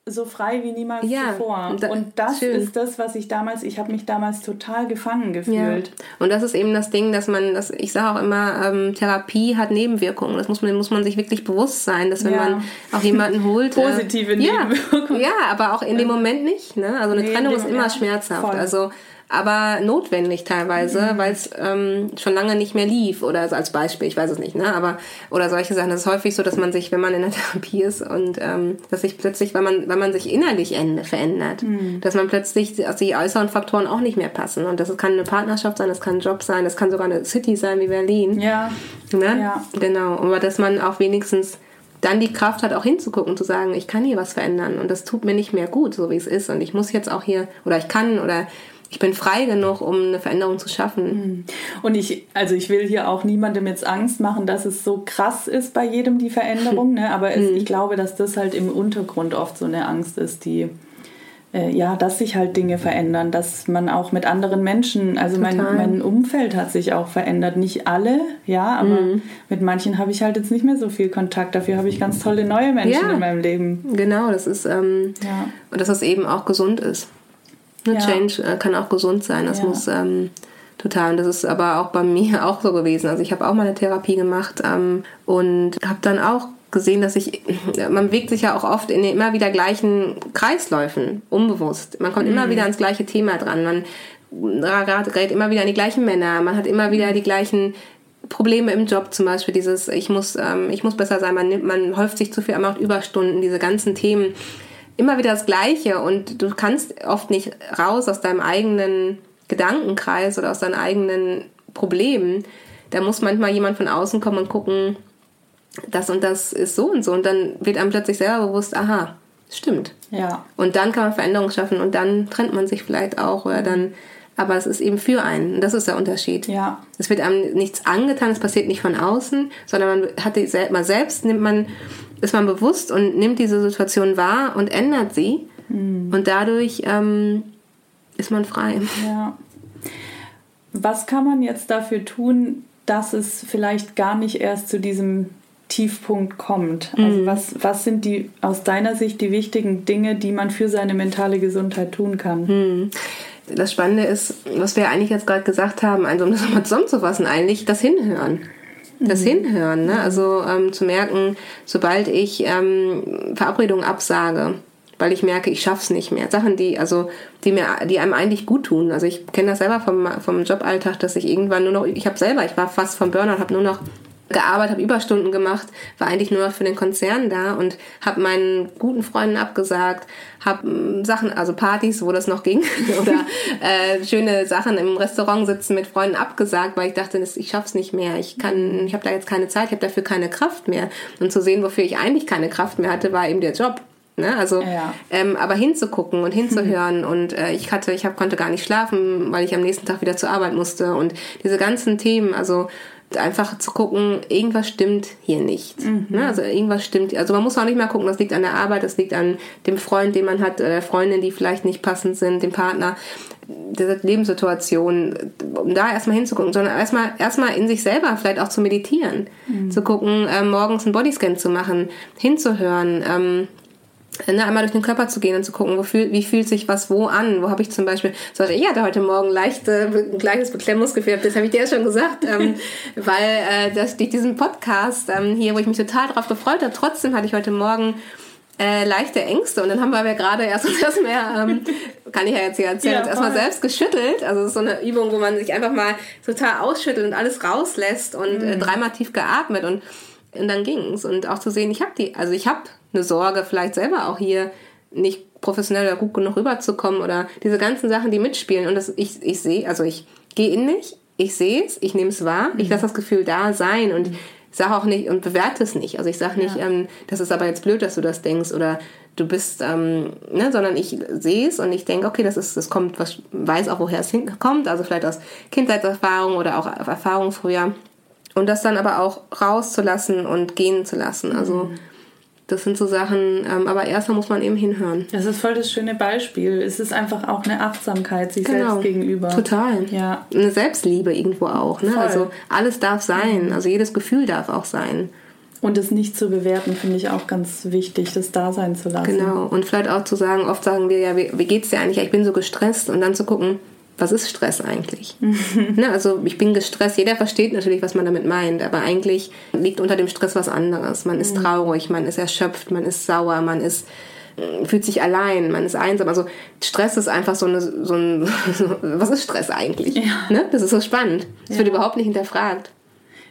so frei wie niemals ja, zuvor. Und, da, und das schön. ist das, was ich damals, ich habe mich damals total gefangen gefühlt. Ja. Und das ist eben das Ding, dass man, das, ich sage auch immer, ähm, Therapie hat Nebenwirkungen. Das muss man, muss man sich wirklich bewusst sein, dass wenn ja. man auch jemanden holt. Äh, Positive äh, Nebenwirkungen. Ja, aber auch in dem Moment nicht. Ne? Also eine nee, Trennung ist immer schmerzhaft. Voll. Also aber notwendig teilweise, mhm. weil es ähm, schon lange nicht mehr lief oder so als Beispiel, ich weiß es nicht, ne? Aber oder solche Sachen. Das ist häufig so, dass man sich, wenn man in der Therapie ist und ähm, dass sich plötzlich, wenn man, wenn man sich innerlich verändert, mhm. dass man plötzlich also die äußeren Faktoren auch nicht mehr passen. Und das kann eine Partnerschaft sein, das kann ein Job sein, das kann sogar eine City sein wie Berlin. Ja. Ne? Ja. Genau. Aber dass man auch wenigstens dann die Kraft hat, auch hinzugucken, zu sagen, ich kann hier was verändern und das tut mir nicht mehr gut, so wie es ist. Und ich muss jetzt auch hier, oder ich kann, oder ich bin frei genug, um eine Veränderung zu schaffen. Hm. Und ich, also ich will hier auch niemandem jetzt Angst machen, dass es so krass ist bei jedem die Veränderung, ne? aber es, mhm. ich glaube, dass das halt im Untergrund oft so eine Angst ist, die äh, ja, dass sich halt Dinge verändern, dass man auch mit anderen Menschen, also mein, mein Umfeld hat sich auch verändert. Nicht alle, ja, aber mhm. mit manchen habe ich halt jetzt nicht mehr so viel Kontakt. Dafür habe ich ganz tolle neue Menschen ja, in meinem Leben. Genau, das ist, ähm, ja. und dass das eben auch gesund ist. Ne, ja. Change äh, kann auch gesund sein. Das ja. muss ähm, total. Und das ist aber auch bei mir auch so gewesen. Also ich habe auch mal eine Therapie gemacht ähm, und habe dann auch gesehen, dass ich, man bewegt sich ja auch oft in immer wieder gleichen Kreisläufen, unbewusst. Man kommt mhm. immer wieder ans gleiche Thema dran. Man gerät immer wieder an die gleichen Männer. Man hat immer wieder die gleichen Probleme im Job zum Beispiel, dieses ich muss, ähm, ich muss besser sein, man, nimmt, man häuft sich zu viel, man macht Überstunden, diese ganzen Themen immer wieder das Gleiche und du kannst oft nicht raus aus deinem eigenen Gedankenkreis oder aus deinen eigenen Problemen. Da muss manchmal jemand von außen kommen und gucken, das und das ist so und so und dann wird einem plötzlich selber bewusst, aha, stimmt. Ja. Und dann kann man Veränderungen schaffen und dann trennt man sich vielleicht auch oder dann aber es ist eben für einen. Und das ist der Unterschied. Ja. Es wird einem nichts angetan, es passiert nicht von außen, sondern man hat die, man selbst nimmt man ist man bewusst und nimmt diese Situation wahr und ändert sie. Mhm. Und dadurch ähm, ist man frei. Ja. Was kann man jetzt dafür tun, dass es vielleicht gar nicht erst zu diesem Tiefpunkt kommt? Also mhm. was, was sind die aus deiner Sicht die wichtigen Dinge, die man für seine mentale Gesundheit tun kann? Mhm. Das Spannende ist, was wir eigentlich jetzt gerade gesagt haben, also um das nochmal zusammenzufassen, eigentlich das Hinhören das mhm. Hinhören. Ne? Also ähm, zu merken, sobald ich ähm, Verabredungen absage, weil ich merke, ich schaff's nicht mehr. Sachen, die also die mir, die einem eigentlich gut tun. Also ich kenne das selber vom vom Joballtag, dass ich irgendwann nur noch, ich habe selber, ich war fast vom Burnout, habe nur noch gearbeitet, habe Überstunden gemacht, war eigentlich nur noch für den Konzern da und habe meinen guten Freunden abgesagt, habe hm, Sachen, also Partys, wo das noch ging, oder äh, schöne Sachen im Restaurant sitzen mit Freunden abgesagt, weil ich dachte, ich schaff's nicht mehr, ich kann, ich habe da jetzt keine Zeit, ich habe dafür keine Kraft mehr. Und zu sehen, wofür ich eigentlich keine Kraft mehr hatte, war eben der Job. Ne? Also, ja. ähm, aber hinzugucken und hinzuhören mhm. und äh, ich hatte, ich hab, konnte gar nicht schlafen, weil ich am nächsten Tag wieder zur Arbeit musste und diese ganzen Themen, also einfach zu gucken, irgendwas stimmt hier nicht. Mhm. Ne? Also irgendwas stimmt. Also man muss auch nicht mal gucken, das liegt an der Arbeit, das liegt an dem Freund, den man hat, oder der Freundin, die vielleicht nicht passend sind, dem Partner, der Lebenssituation, um da erstmal hinzugucken, sondern erstmal erstmal in sich selber vielleicht auch zu meditieren, mhm. zu gucken, äh, morgens einen Bodyscan zu machen, hinzuhören. Ähm, ne, einmal durch den Körper zu gehen und zu gucken, fühl, wie fühlt sich was wo an. Wo habe ich zum Beispiel, so, ich hatte heute Morgen leichte, ein gleiches Beklemmungsgefühl, das habe ich dir ja schon gesagt, ähm, weil äh, das, durch diesen Podcast ähm, hier, wo ich mich total drauf gefreut habe, trotzdem hatte ich heute Morgen äh, leichte Ängste und dann haben wir ja gerade erst das mehr, ähm, kann ich ja jetzt hier erzählen, ja, erstmal selbst geschüttelt. Also es ist so eine Übung, wo man sich einfach mal total ausschüttelt und alles rauslässt und äh, mhm. äh, dreimal tief geatmet und, und dann ging's. Und auch zu sehen, ich habe die, also ich habe eine Sorge, vielleicht selber auch hier nicht professionell oder gut genug rüberzukommen oder diese ganzen Sachen, die mitspielen. Und das, ich, ich sehe, also ich gehe in mich, ich sehe es, ich nehme es wahr, ich mhm. lasse das Gefühl da sein und mhm. sage auch nicht und bewerte es nicht. Also ich sage nicht, ja. ähm, das ist aber jetzt blöd, dass du das denkst oder du bist, ähm, ne, sondern ich sehe es und ich denke, okay, das ist, das kommt, was weiß auch, woher es hinkommt, also vielleicht aus Kindheitserfahrung oder auch Erfahrung früher. Und das dann aber auch rauszulassen und gehen zu lassen. Also mhm das sind so Sachen, ähm, aber erstmal muss man eben hinhören. Das ist voll das schöne Beispiel. Es ist einfach auch eine Achtsamkeit sich genau. selbst gegenüber. Total. Ja. Eine Selbstliebe irgendwo auch. Ne? Also alles darf sein. Also jedes Gefühl darf auch sein. Und es nicht zu bewerten, finde ich auch ganz wichtig, das da sein zu lassen. Genau. Und vielleicht auch zu sagen, oft sagen wir ja, wie, wie geht's dir eigentlich? Ich bin so gestresst. Und dann zu gucken, was ist Stress eigentlich? ne, also ich bin gestresst. Jeder versteht natürlich, was man damit meint, aber eigentlich liegt unter dem Stress was anderes. Man ist mhm. traurig, man ist erschöpft, man ist sauer, man ist äh, fühlt sich allein, man ist einsam. Also Stress ist einfach so, eine, so ein, was ist Stress eigentlich? Ja. Ne? Das ist so spannend. Das ja. wird überhaupt nicht hinterfragt.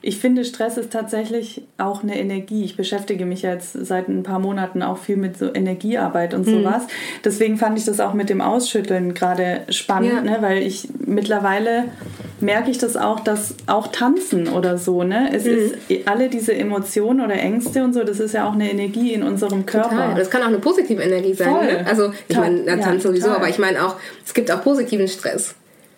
Ich finde, Stress ist tatsächlich auch eine Energie. Ich beschäftige mich jetzt seit ein paar Monaten auch viel mit so Energiearbeit und mhm. sowas. Deswegen fand ich das auch mit dem Ausschütteln gerade spannend, ja. ne? weil ich mittlerweile merke ich das auch, dass auch Tanzen oder so, ne? Es mhm. ist alle diese Emotionen oder Ängste und so, das ist ja auch eine Energie in unserem Körper. Total. Das kann auch eine positive Energie sein. Ne? Also ich meine, Tanz ja, sowieso, aber ich meine auch, es gibt auch positiven Stress.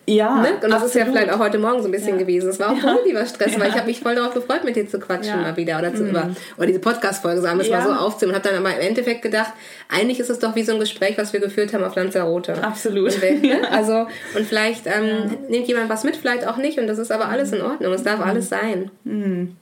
Ja. Ne? Und das absolut. ist ja vielleicht auch heute Morgen so ein bisschen ja. gewesen. Es war auch positiver Stress, weil ich habe mich voll darauf gefreut, mit dir zu quatschen mal wieder oder zu mhm. über oder diese Podcast-Folge sagen, das ja. mal so aufzunehmen und habe dann aber im Endeffekt gedacht, eigentlich ist es doch wie so ein Gespräch, was wir geführt haben auf Lanzarote. Absolut. Und, ne? Also und vielleicht ähm, nimmt jemand was mit, vielleicht auch nicht und das ist aber alles in Ordnung. Es darf mhm. alles sein. Mhm.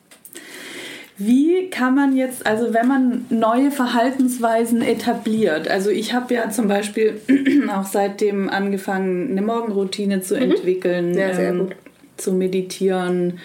Wie kann man jetzt, also wenn man neue Verhaltensweisen etabliert, also ich habe ja zum Beispiel auch seitdem angefangen, eine Morgenroutine zu mhm. entwickeln, ja, ähm, zu meditieren.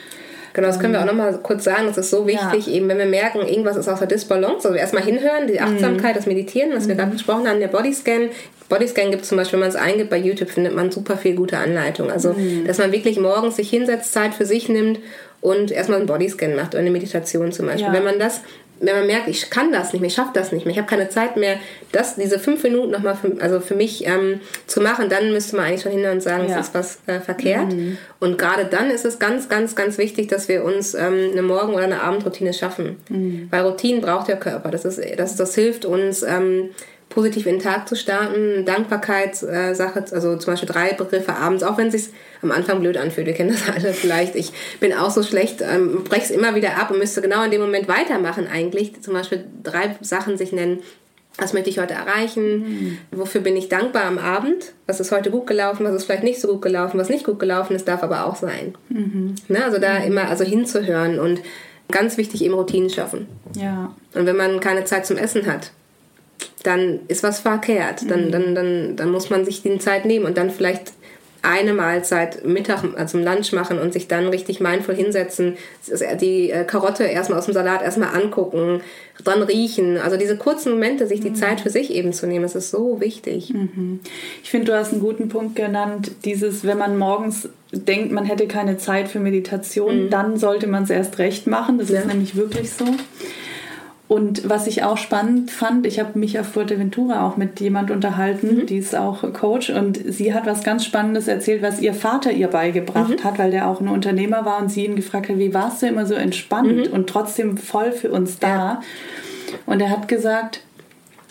Genau, das können wir auch ähm, nochmal kurz sagen. Es ist so wichtig, ja. eben wenn wir merken, irgendwas ist außer Disbalance, also erstmal hinhören, die Achtsamkeit, mhm. das Meditieren, was wir gerade besprochen haben, der Bodyscan. Bodyscan gibt es zum Beispiel, wenn man es eingibt bei YouTube, findet man super viel gute Anleitung. Also, mhm. dass man wirklich morgens sich hinsetzt, Zeit für sich nimmt und erstmal einen Bodyscan macht oder eine Meditation zum Beispiel. Ja. Wenn man das, wenn man merkt, ich kann das nicht mehr, ich schaffe das nicht mehr, ich habe keine Zeit mehr, das, diese fünf Minuten nochmal für, also für mich ähm, zu machen, dann müsste man eigentlich schon hinter und sagen, ja. es ist was äh, verkehrt. Mhm. Und gerade dann ist es ganz, ganz, ganz wichtig, dass wir uns ähm, eine Morgen- oder eine Abendroutine schaffen. Mhm. Weil Routinen braucht der Körper. Das, ist, das, das hilft uns, ähm, positiv in den Tag zu starten. Dankbarkeitssache, äh, also zum Beispiel drei Begriffe abends, auch wenn es sich am Anfang blöd anfühlt. Ihr kennt das alle vielleicht. Ich bin auch so schlecht, ähm, breche es immer wieder ab und müsste genau in dem Moment weitermachen eigentlich. Zum Beispiel drei Sachen sich nennen. Was möchte ich heute erreichen? Mhm. Wofür bin ich dankbar am Abend? Was ist heute gut gelaufen? Was ist vielleicht nicht so gut gelaufen? Was nicht gut gelaufen ist, darf aber auch sein. Mhm. Ne? Also da mhm. immer also hinzuhören und ganz wichtig eben Routinen schaffen. Ja. Und wenn man keine Zeit zum Essen hat, dann ist was verkehrt. Dann, mhm. dann, dann, dann muss man sich die Zeit nehmen und dann vielleicht eine Mahlzeit Mittag, also zum Lunch machen und sich dann richtig mindful hinsetzen, die äh, Karotte erstmal aus dem Salat erstmal angucken, dran riechen. Also diese kurzen Momente, sich die mhm. Zeit für sich eben zu nehmen, das ist so wichtig. Mhm. Ich finde, du hast einen guten Punkt genannt, dieses, wenn man morgens denkt, man hätte keine Zeit für Meditation, mhm. dann sollte man es erst recht machen. Das ja. ist nämlich wirklich so. Und was ich auch spannend fand, ich habe mich auf Fuerteventura auch mit jemand unterhalten, mhm. die ist auch Coach und sie hat was ganz Spannendes erzählt, was ihr Vater ihr beigebracht mhm. hat, weil der auch ein Unternehmer war und sie ihn gefragt hat, wie warst du immer so entspannt mhm. und trotzdem voll für uns da. Ja. Und er hat gesagt,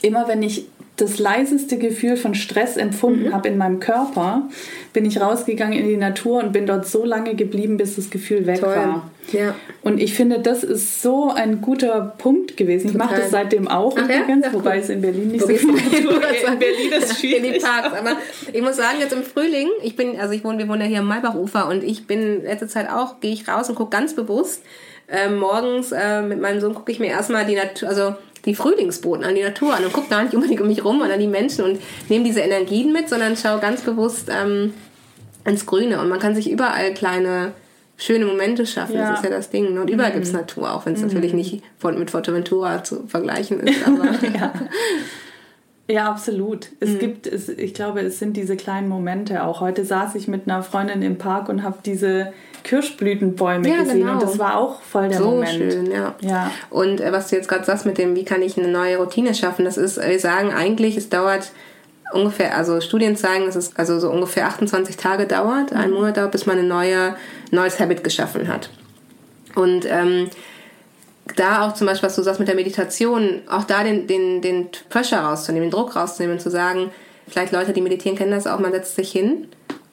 immer wenn ich das leiseste Gefühl von Stress empfunden mhm. habe in meinem Körper, bin ich rausgegangen in die Natur und bin dort so lange geblieben, bis das Gefühl weg Toll. war. Ja. Und ich finde, das ist so ein guter Punkt gewesen. Total. Ich mache das seitdem auch Ach, übrigens, ja? wobei es in Berlin nicht so viel Natur In Berlin ist es schwierig. In die Parks. Aber ich muss sagen, jetzt im Frühling, ich bin, also ich wohne, wir wohnen ja hier am Maybachufer und ich bin letzte Zeit auch, gehe ich raus und gucke ganz bewusst. Äh, morgens äh, mit meinem Sohn gucke ich mir erstmal die Natur, also die Frühlingsboten an die Natur an und gucke gar nicht unbedingt um mich rum und an die Menschen und nehme diese Energien mit, sondern schaue ganz bewusst ähm, ins Grüne. Und man kann sich überall kleine schöne Momente schaffen. Ja. Das ist ja das Ding. Und überall mhm. gibt es Natur, auch wenn es mhm. natürlich nicht mit Forteventura zu vergleichen ist. Ja. ja. absolut. Es mhm. gibt, es, ich glaube, es sind diese kleinen Momente auch. Heute saß ich mit einer Freundin im Park und habe diese Kirschblütenbäume ja, gesehen genau. und das war auch voll der so Moment. schön, ja. ja. Und äh, was du jetzt gerade sagst mit dem, wie kann ich eine neue Routine schaffen, das ist, wir sagen eigentlich, es dauert ungefähr, also Studien zeigen, dass es also so ungefähr 28 Tage dauert, mhm. einen Monat dauert, bis man ein neue, neues Habit geschaffen hat. Und ähm, da auch zum Beispiel, was du sagst mit der Meditation, auch da den, den, den Pressure rauszunehmen, den Druck rauszunehmen und zu sagen, vielleicht Leute, die meditieren, kennen das auch, man setzt sich hin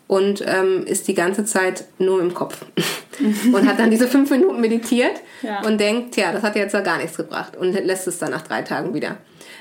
und ähm, ist die ganze Zeit nur im Kopf und hat dann diese fünf Minuten meditiert ja. und denkt, ja, das hat jetzt ja gar nichts gebracht und lässt es dann nach drei Tagen wieder.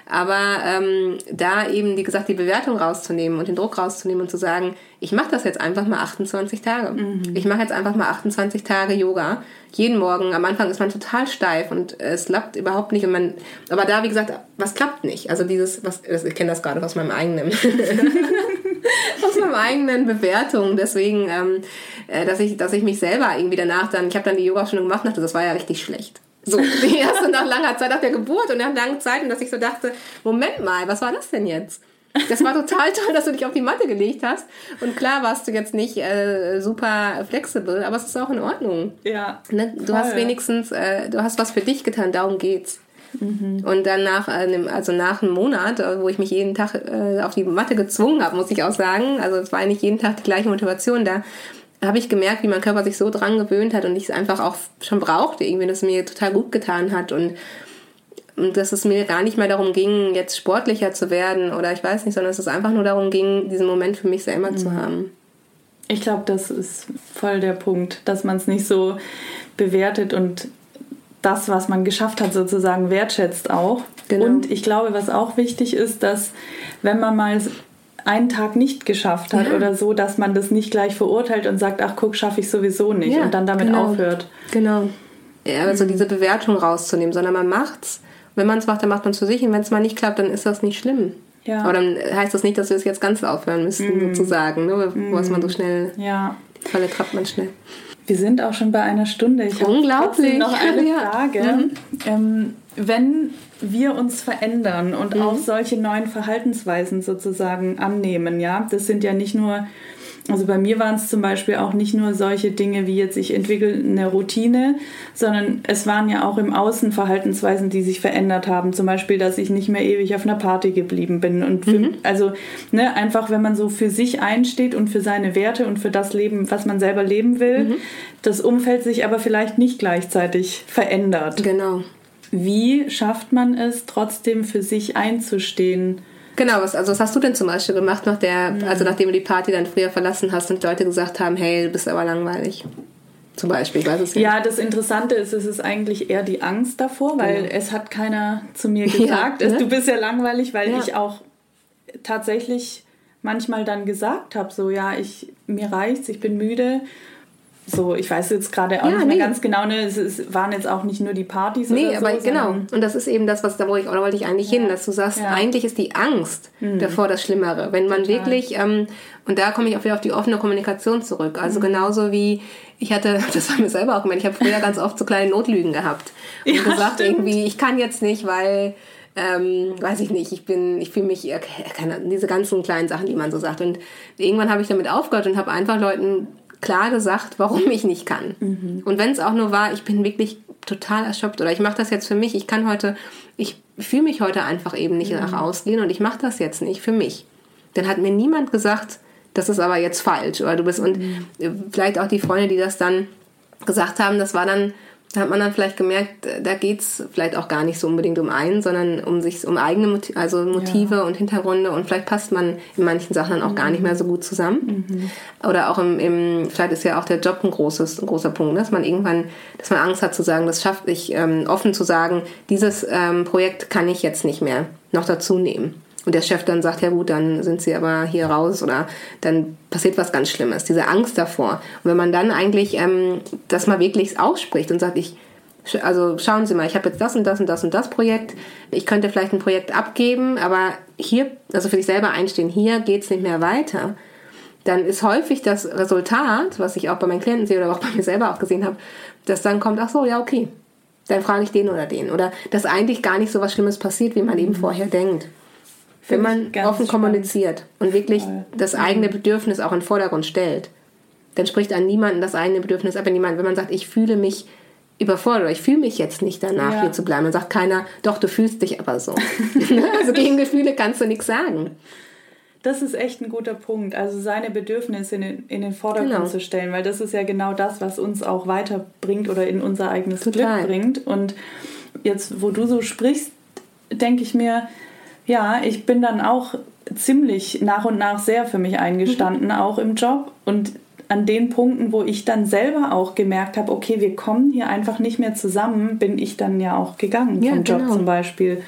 Aber ähm, da eben, wie gesagt, die Bewertung rauszunehmen und den Druck rauszunehmen und zu sagen, ich mache das jetzt einfach mal 28 Tage. Mhm. Ich mache jetzt einfach mal 28 Tage Yoga. Jeden Morgen. Am Anfang ist man total steif und es klappt überhaupt nicht. Und man, aber da, wie gesagt, was klappt nicht? Also dieses, was, ich kenne das gerade aus meinem eigenen. aus meiner eigenen Bewertung. Deswegen, ähm, äh, dass, ich, dass ich mich selber irgendwie danach dann, ich habe dann die Yoga-Stunde gemacht und dachte, das war ja richtig schlecht. So, die erste nach langer Zeit nach der Geburt und nach langen Zeiten, dass ich so dachte, Moment mal, was war das denn jetzt? Das war total toll, dass du dich auf die Matte gelegt hast. Und klar warst du jetzt nicht äh, super flexibel, aber es ist auch in Ordnung. Ja. Ne? Du voll. hast wenigstens, äh, du hast was für dich getan, darum geht's. Mhm. Und dann nach einem, also nach einem Monat, äh, wo ich mich jeden Tag äh, auf die Matte gezwungen habe, muss ich auch sagen, also es war eigentlich jeden Tag die gleiche Motivation da, habe ich gemerkt, wie mein Körper sich so dran gewöhnt hat und ich es einfach auch schon brauchte, irgendwie, dass es mir total gut getan hat und, und dass es mir gar nicht mehr darum ging, jetzt sportlicher zu werden oder ich weiß nicht, sondern dass es einfach nur darum ging, diesen Moment für mich selber mhm. zu haben. Ich glaube, das ist voll der Punkt, dass man es nicht so bewertet und das, was man geschafft hat, sozusagen wertschätzt auch. Genau. Und ich glaube, was auch wichtig ist, dass wenn man mal einen Tag nicht geschafft hat ja. oder so, dass man das nicht gleich verurteilt und sagt, ach guck, schaffe ich sowieso nicht ja, und dann damit genau. aufhört. Genau. Ja, also diese Bewertung rauszunehmen, sondern man macht's. Wenn man es macht, dann macht man es für sich und wenn es mal nicht klappt, dann ist das nicht schlimm. Ja. Aber dann heißt das nicht, dass wir es jetzt ganz aufhören müssen, mm. sozusagen, ne? was man so schnell, ja. die Falle trappt man schnell. Wir sind auch schon bei einer Stunde. Ich Unglaublich. noch eine Frage. Mhm. Ähm, wenn wir uns verändern und mhm. auch solche neuen Verhaltensweisen sozusagen annehmen, ja, das sind ja nicht nur also bei mir waren es zum Beispiel auch nicht nur solche Dinge wie jetzt, ich entwickle eine Routine, sondern es waren ja auch im Außen Verhaltensweisen, die sich verändert haben. Zum Beispiel, dass ich nicht mehr ewig auf einer Party geblieben bin. Und für, mhm. also ne, einfach, wenn man so für sich einsteht und für seine Werte und für das Leben, was man selber leben will, mhm. das Umfeld sich aber vielleicht nicht gleichzeitig verändert. Genau. Wie schafft man es, trotzdem für sich einzustehen? Genau, was, also was hast du denn zum Beispiel gemacht, nach der, mhm. also nachdem du die Party dann früher verlassen hast und Leute gesagt haben, hey, du bist aber langweilig? Zum Beispiel, ich weiß es nicht. Ja, das Interessante ist, es ist eigentlich eher die Angst davor, weil genau. es hat keiner zu mir gesagt, ja, ne? du bist ja langweilig, weil ja. ich auch tatsächlich manchmal dann gesagt habe, so ja, ich mir reicht's, ich bin müde so, ich weiß jetzt gerade auch ja, nicht mehr ganz genau, ne? Es, es, waren jetzt auch nicht nur die Partys nee, oder so. Nee, aber genau. Und das ist eben das, was da wo ich, wollte ich eigentlich ja. hin, dass du sagst, ja. eigentlich ist die Angst mhm. davor das Schlimmere. Wenn man Total. wirklich, ähm, und da komme ich auch wieder auf die offene Kommunikation zurück. Also mhm. genauso wie ich hatte, das war mir selber auch gemeint, ich habe früher ganz oft so kleine Notlügen gehabt. Und gesagt stimmt. irgendwie, ich kann jetzt nicht, weil ähm, weiß ich nicht, ich bin, ich fühle mich, äh, keine, diese ganzen kleinen Sachen, die man so sagt. Und irgendwann habe ich damit aufgehört und habe einfach Leuten klar gesagt, warum ich nicht kann. Mhm. Und wenn es auch nur war, ich bin wirklich total erschöpft oder ich mache das jetzt für mich, ich kann heute, ich fühle mich heute einfach eben nicht mhm. nach ausgehen und ich mache das jetzt nicht für mich. Dann hat mir niemand gesagt, das ist aber jetzt falsch oder du bist mhm. und vielleicht auch die Freunde, die das dann gesagt haben, das war dann Da hat man dann vielleicht gemerkt, da geht es vielleicht auch gar nicht so unbedingt um einen, sondern um sich um eigene Motive, also Motive ja. und Hintergründe und vielleicht passt man in manchen Sachen dann auch mhm. gar nicht mehr so gut zusammen. Mhm. Oder auch im, im, vielleicht ist ja auch der Job ein, großes, ein großer Punkt, dass man irgendwann, dass man Angst hat zu sagen, das schafft ich, ähm, offen zu sagen, dieses ähm, Projekt kann ich jetzt nicht mehr noch dazu nehmen. Und der Chef dann sagt, ja gut, dann sind sie aber hier raus oder dann passiert was ganz Schlimmes. Diese Angst davor. Und wenn man dann eigentlich ähm, das mal wirklich ausspricht und sagt, ich, also schauen Sie mal, ich habe jetzt das und das und das und das Projekt. Ich könnte vielleicht ein Projekt abgeben, aber hier, also für sich selber einstehen, hier geht es nicht mehr weiter. Dann ist häufig das Resultat, was ich auch bei meinen Klienten sehe oder auch bei mir selber auch gesehen habe, dass dann kommt, ach so, ja, okay, dann frage ich den oder den. Oder dass eigentlich gar nicht so was Schlimmes passiert, wie man eben vorher denkt wenn man offen kommuniziert und wirklich Voll. das eigene Bedürfnis auch in den Vordergrund stellt, dann spricht an niemanden das eigene Bedürfnis ab. Wenn, jemand, wenn man sagt, ich fühle mich überfordert, ich fühle mich jetzt nicht danach, ja. hier zu bleiben, dann sagt keiner, doch, du fühlst dich aber so. also gegen Gefühle kannst du nichts sagen. Das ist echt ein guter Punkt. Also seine Bedürfnisse in den, in den Vordergrund genau. zu stellen, weil das ist ja genau das, was uns auch weiterbringt oder in unser eigenes Total. Glück bringt. Und jetzt, wo du so sprichst, denke ich mir, ja, ich bin dann auch ziemlich nach und nach sehr für mich eingestanden, mhm. auch im Job. Und an den Punkten, wo ich dann selber auch gemerkt habe, okay, wir kommen hier einfach nicht mehr zusammen, bin ich dann ja auch gegangen ja, vom Job genau. zum Beispiel.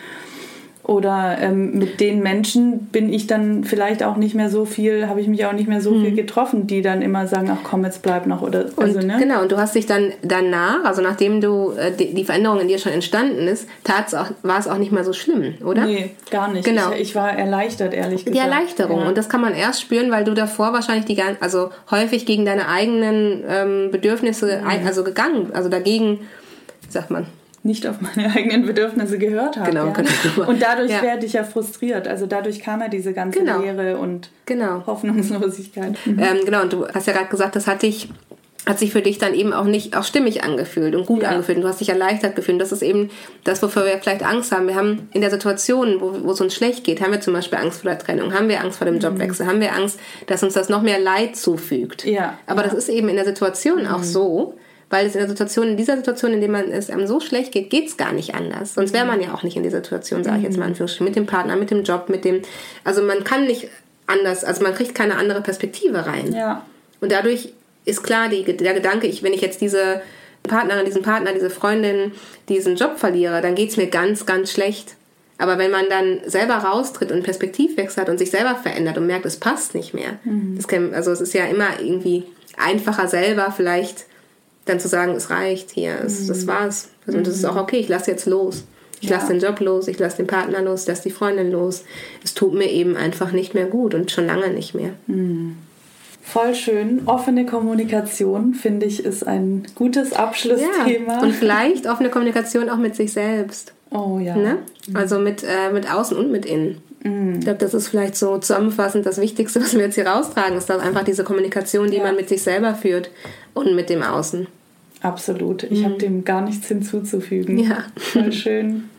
Oder ähm, mit den Menschen bin ich dann vielleicht auch nicht mehr so viel, habe ich mich auch nicht mehr so mhm. viel getroffen, die dann immer sagen, ach komm, jetzt bleib noch. Oder, also, ne? Genau, und du hast dich dann danach, also nachdem du äh, die, die, Veränderung in dir schon entstanden ist, tat's auch, war es auch nicht mehr so schlimm, oder? Nee, gar nicht. Genau. Ich, ich war erleichtert, ehrlich gesagt. Die Erleichterung. Ja. Und das kann man erst spüren, weil du davor wahrscheinlich die also häufig gegen deine eigenen ähm, Bedürfnisse, mhm. also gegangen, also dagegen, wie sagt man, nicht auf meine eigenen Bedürfnisse gehört habe. Genau, ja. genau. Und dadurch ja. werde ich ja frustriert. Also dadurch kam ja diese ganze genau. Leere und genau. Hoffnungslosigkeit. Mhm. Ähm, genau, und du hast ja gerade gesagt, das hat dich hat sich für dich dann eben auch nicht auch stimmig angefühlt und gut ja. angefühlt. Und du hast dich erleichtert gefühlt. Das ist eben das, wofür wir vielleicht Angst haben. Wir haben in der Situation, wo, wo es uns schlecht geht, haben wir zum Beispiel Angst vor der Trennung, haben wir Angst vor dem mhm. Jobwechsel, haben wir Angst, dass uns das noch mehr Leid zufügt. Ja. Aber ja. das ist eben in der Situation mhm. auch so, weil es in der Situation, in dieser Situation, in der man es einem so schlecht geht, geht es gar nicht anders. Sonst wäre man ja auch nicht in dieser Situation, sage ich jetzt mal mhm. mit dem Partner, mit dem Job, mit dem. Also man kann nicht anders, also man kriegt keine andere Perspektive rein. Ja. Und dadurch ist klar die, der Gedanke, ich, wenn ich jetzt diese Partnerin, diesen Partner, diese Freundin, diesen Job verliere, dann geht es mir ganz, ganz schlecht. Aber wenn man dann selber raustritt und Perspektivwechsel hat und sich selber verändert und merkt, es passt nicht mehr, mhm. kann, also es ist ja immer irgendwie einfacher selber vielleicht dann zu sagen, es reicht hier, es, mhm. das war's. Also, und das ist auch okay, ich lasse jetzt los. Ich ja. lasse den Job los, ich lasse den Partner los, ich lasse die Freundin los. Es tut mir eben einfach nicht mehr gut und schon lange nicht mehr. Mhm. Voll schön. Offene Kommunikation, finde ich, ist ein gutes Abschlussthema. Ja. Und vielleicht offene Kommunikation auch mit sich selbst. Oh ja. Ne? Also mit, äh, mit außen und mit innen. Mhm. Ich glaube, das ist vielleicht so zusammenfassend das Wichtigste, was wir jetzt hier raustragen, ist dann einfach diese Kommunikation, die ja. man mit sich selber führt und mit dem Außen. Absolut. Ich mhm. habe dem gar nichts hinzuzufügen. Ja. Voll schön.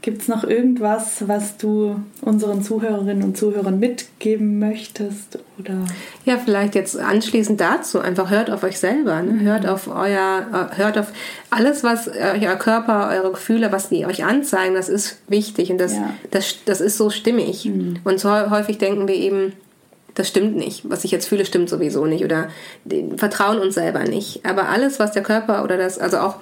Gibt es noch irgendwas, was du unseren Zuhörerinnen und Zuhörern mitgeben möchtest? Oder? Ja, vielleicht jetzt anschließend dazu. Einfach hört auf euch selber. Ne? Mhm. Hört auf euer, äh, hört auf alles, was euer Körper, eure Gefühle, was die euch anzeigen, das ist wichtig und das, ja. das, das ist so stimmig. Mhm. Und so häufig denken wir eben, das stimmt nicht. Was ich jetzt fühle, stimmt sowieso nicht. Oder vertrauen uns selber nicht. Aber alles, was der Körper oder das, also auch,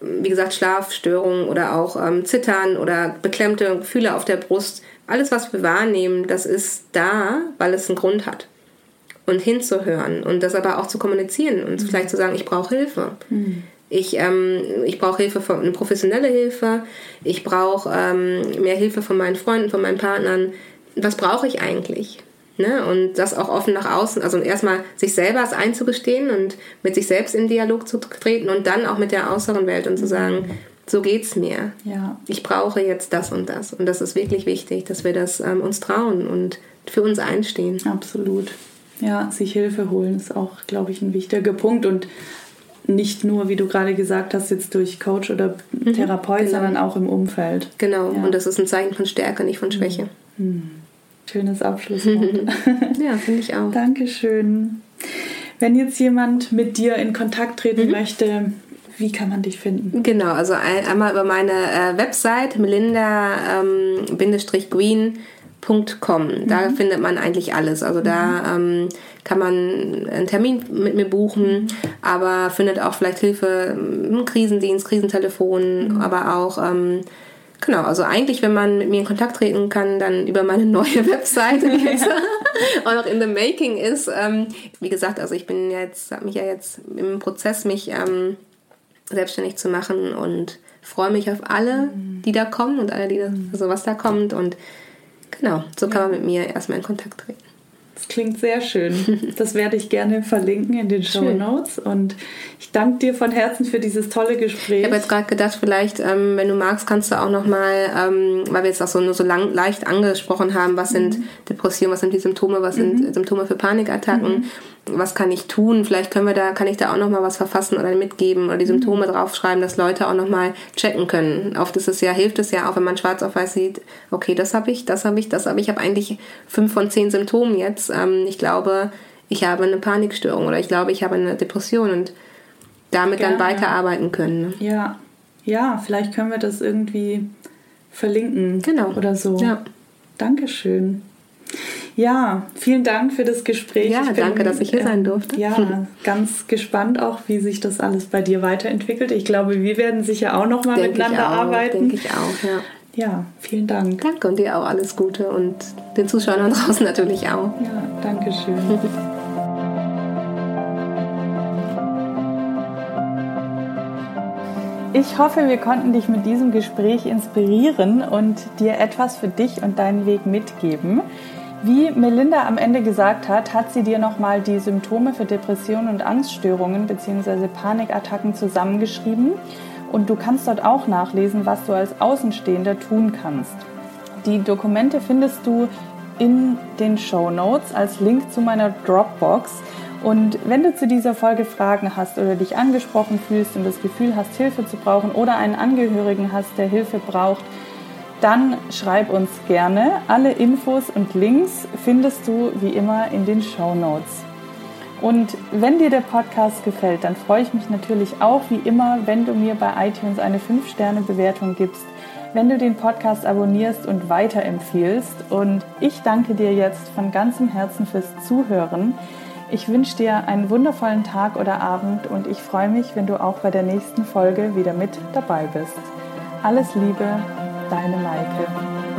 wie gesagt, Schlafstörungen oder auch ähm, Zittern oder beklemmte Gefühle auf der Brust, alles, was wir wahrnehmen, das ist da, weil es einen Grund hat. Und hinzuhören und das aber auch zu kommunizieren und mhm. vielleicht zu sagen, ich brauche Hilfe. Mhm. Ich, ähm, ich brauche Hilfe von eine professionelle Hilfe. Ich brauche ähm, mehr Hilfe von meinen Freunden, von meinen Partnern. Was brauche ich eigentlich? Ne? Und das auch offen nach außen, also erstmal sich selber es einzugestehen und mit sich selbst in Dialog zu treten und dann auch mit der äußeren Welt und zu sagen, so geht's mir. Ja. Ich brauche jetzt das und das. Und das ist wirklich wichtig, dass wir das ähm, uns trauen und für uns einstehen. Absolut. Ja, sich Hilfe holen ist auch, glaube ich, ein wichtiger Punkt und nicht nur, wie du gerade gesagt hast, jetzt durch Coach oder mhm, Therapeut, genau. sondern auch im Umfeld. Genau, ja. und das ist ein Zeichen von Stärke, nicht von Schwäche. Mhm. Schönes Abschlusswort. ja, finde ich auch. Dankeschön. Wenn jetzt jemand mit dir in Kontakt treten mhm. möchte, wie kann man dich finden? Genau, also einmal über meine äh, Website melinda-green.com. Ähm, da mhm. findet man eigentlich alles. Also da ähm, kann man einen Termin mit mir buchen, aber findet auch vielleicht Hilfe im Krisendienst, Krisentelefon, mhm. aber auch ähm, Genau, also eigentlich, wenn man mit mir in Kontakt treten kann, dann über meine neue Webseite, die jetzt auch noch in the making ist. Ähm, wie gesagt, also ich bin jetzt, habe mich ja jetzt im Prozess, mich ähm, selbstständig zu machen und freue mich auf alle, mhm. die da kommen und alle, die da, also was da kommt. Und genau, so kann man mit mir erstmal in Kontakt treten. Das klingt sehr schön. Das werde ich gerne verlinken in den Show Notes. Und ich danke dir von Herzen für dieses tolle Gespräch. Ich habe jetzt gerade gedacht, vielleicht, ähm, wenn du magst, kannst du auch nochmal, ähm, weil wir jetzt auch so nur so lang, leicht angesprochen haben, was mhm. sind Depressionen, was sind die Symptome, was mhm. sind Symptome für Panikattacken. Mhm was kann ich tun? Vielleicht können wir da, kann ich da auch nochmal was verfassen oder mitgeben oder die mhm. Symptome draufschreiben, dass Leute auch nochmal checken können. Oft ist es ja, hilft es ja auch, wenn man schwarz auf weiß sieht, okay, das habe ich, das habe ich, das habe ich. Ich habe eigentlich fünf von zehn Symptomen jetzt. Ähm, ich glaube, ich habe eine Panikstörung oder ich glaube, ich habe eine Depression und damit Gerne. dann weiterarbeiten können. Ne? Ja, ja, vielleicht können wir das irgendwie verlinken. Genau. Oder so. Ja. Dankeschön. Ja, vielen Dank für das Gespräch. Ja, bin, danke, dass ich hier sein durfte. Ja, ganz gespannt auch, wie sich das alles bei dir weiterentwickelt. Ich glaube, wir werden sicher auch noch mal denk miteinander auch, arbeiten. Denke ich auch, ja. Ja, vielen Dank. Danke und dir auch alles Gute und den Zuschauern draußen natürlich auch. Ja, danke schön. Ich hoffe, wir konnten dich mit diesem Gespräch inspirieren und dir etwas für dich und deinen Weg mitgeben. Wie Melinda am Ende gesagt hat, hat sie dir nochmal die Symptome für Depressionen und Angststörungen bzw. Panikattacken zusammengeschrieben und du kannst dort auch nachlesen, was du als Außenstehender tun kannst. Die Dokumente findest du in den Show Notes als Link zu meiner Dropbox. Und wenn du zu dieser Folge Fragen hast oder dich angesprochen fühlst und das Gefühl hast, Hilfe zu brauchen oder einen Angehörigen hast, der Hilfe braucht, dann schreib uns gerne. Alle Infos und Links findest du wie immer in den Show Notes. Und wenn dir der Podcast gefällt, dann freue ich mich natürlich auch wie immer, wenn du mir bei iTunes eine 5-Sterne-Bewertung gibst, wenn du den Podcast abonnierst und weiterempfiehlst. Und ich danke dir jetzt von ganzem Herzen fürs Zuhören. Ich wünsche dir einen wundervollen Tag oder Abend und ich freue mich, wenn du auch bei der nächsten Folge wieder mit dabei bist. Alles Liebe, deine Maike.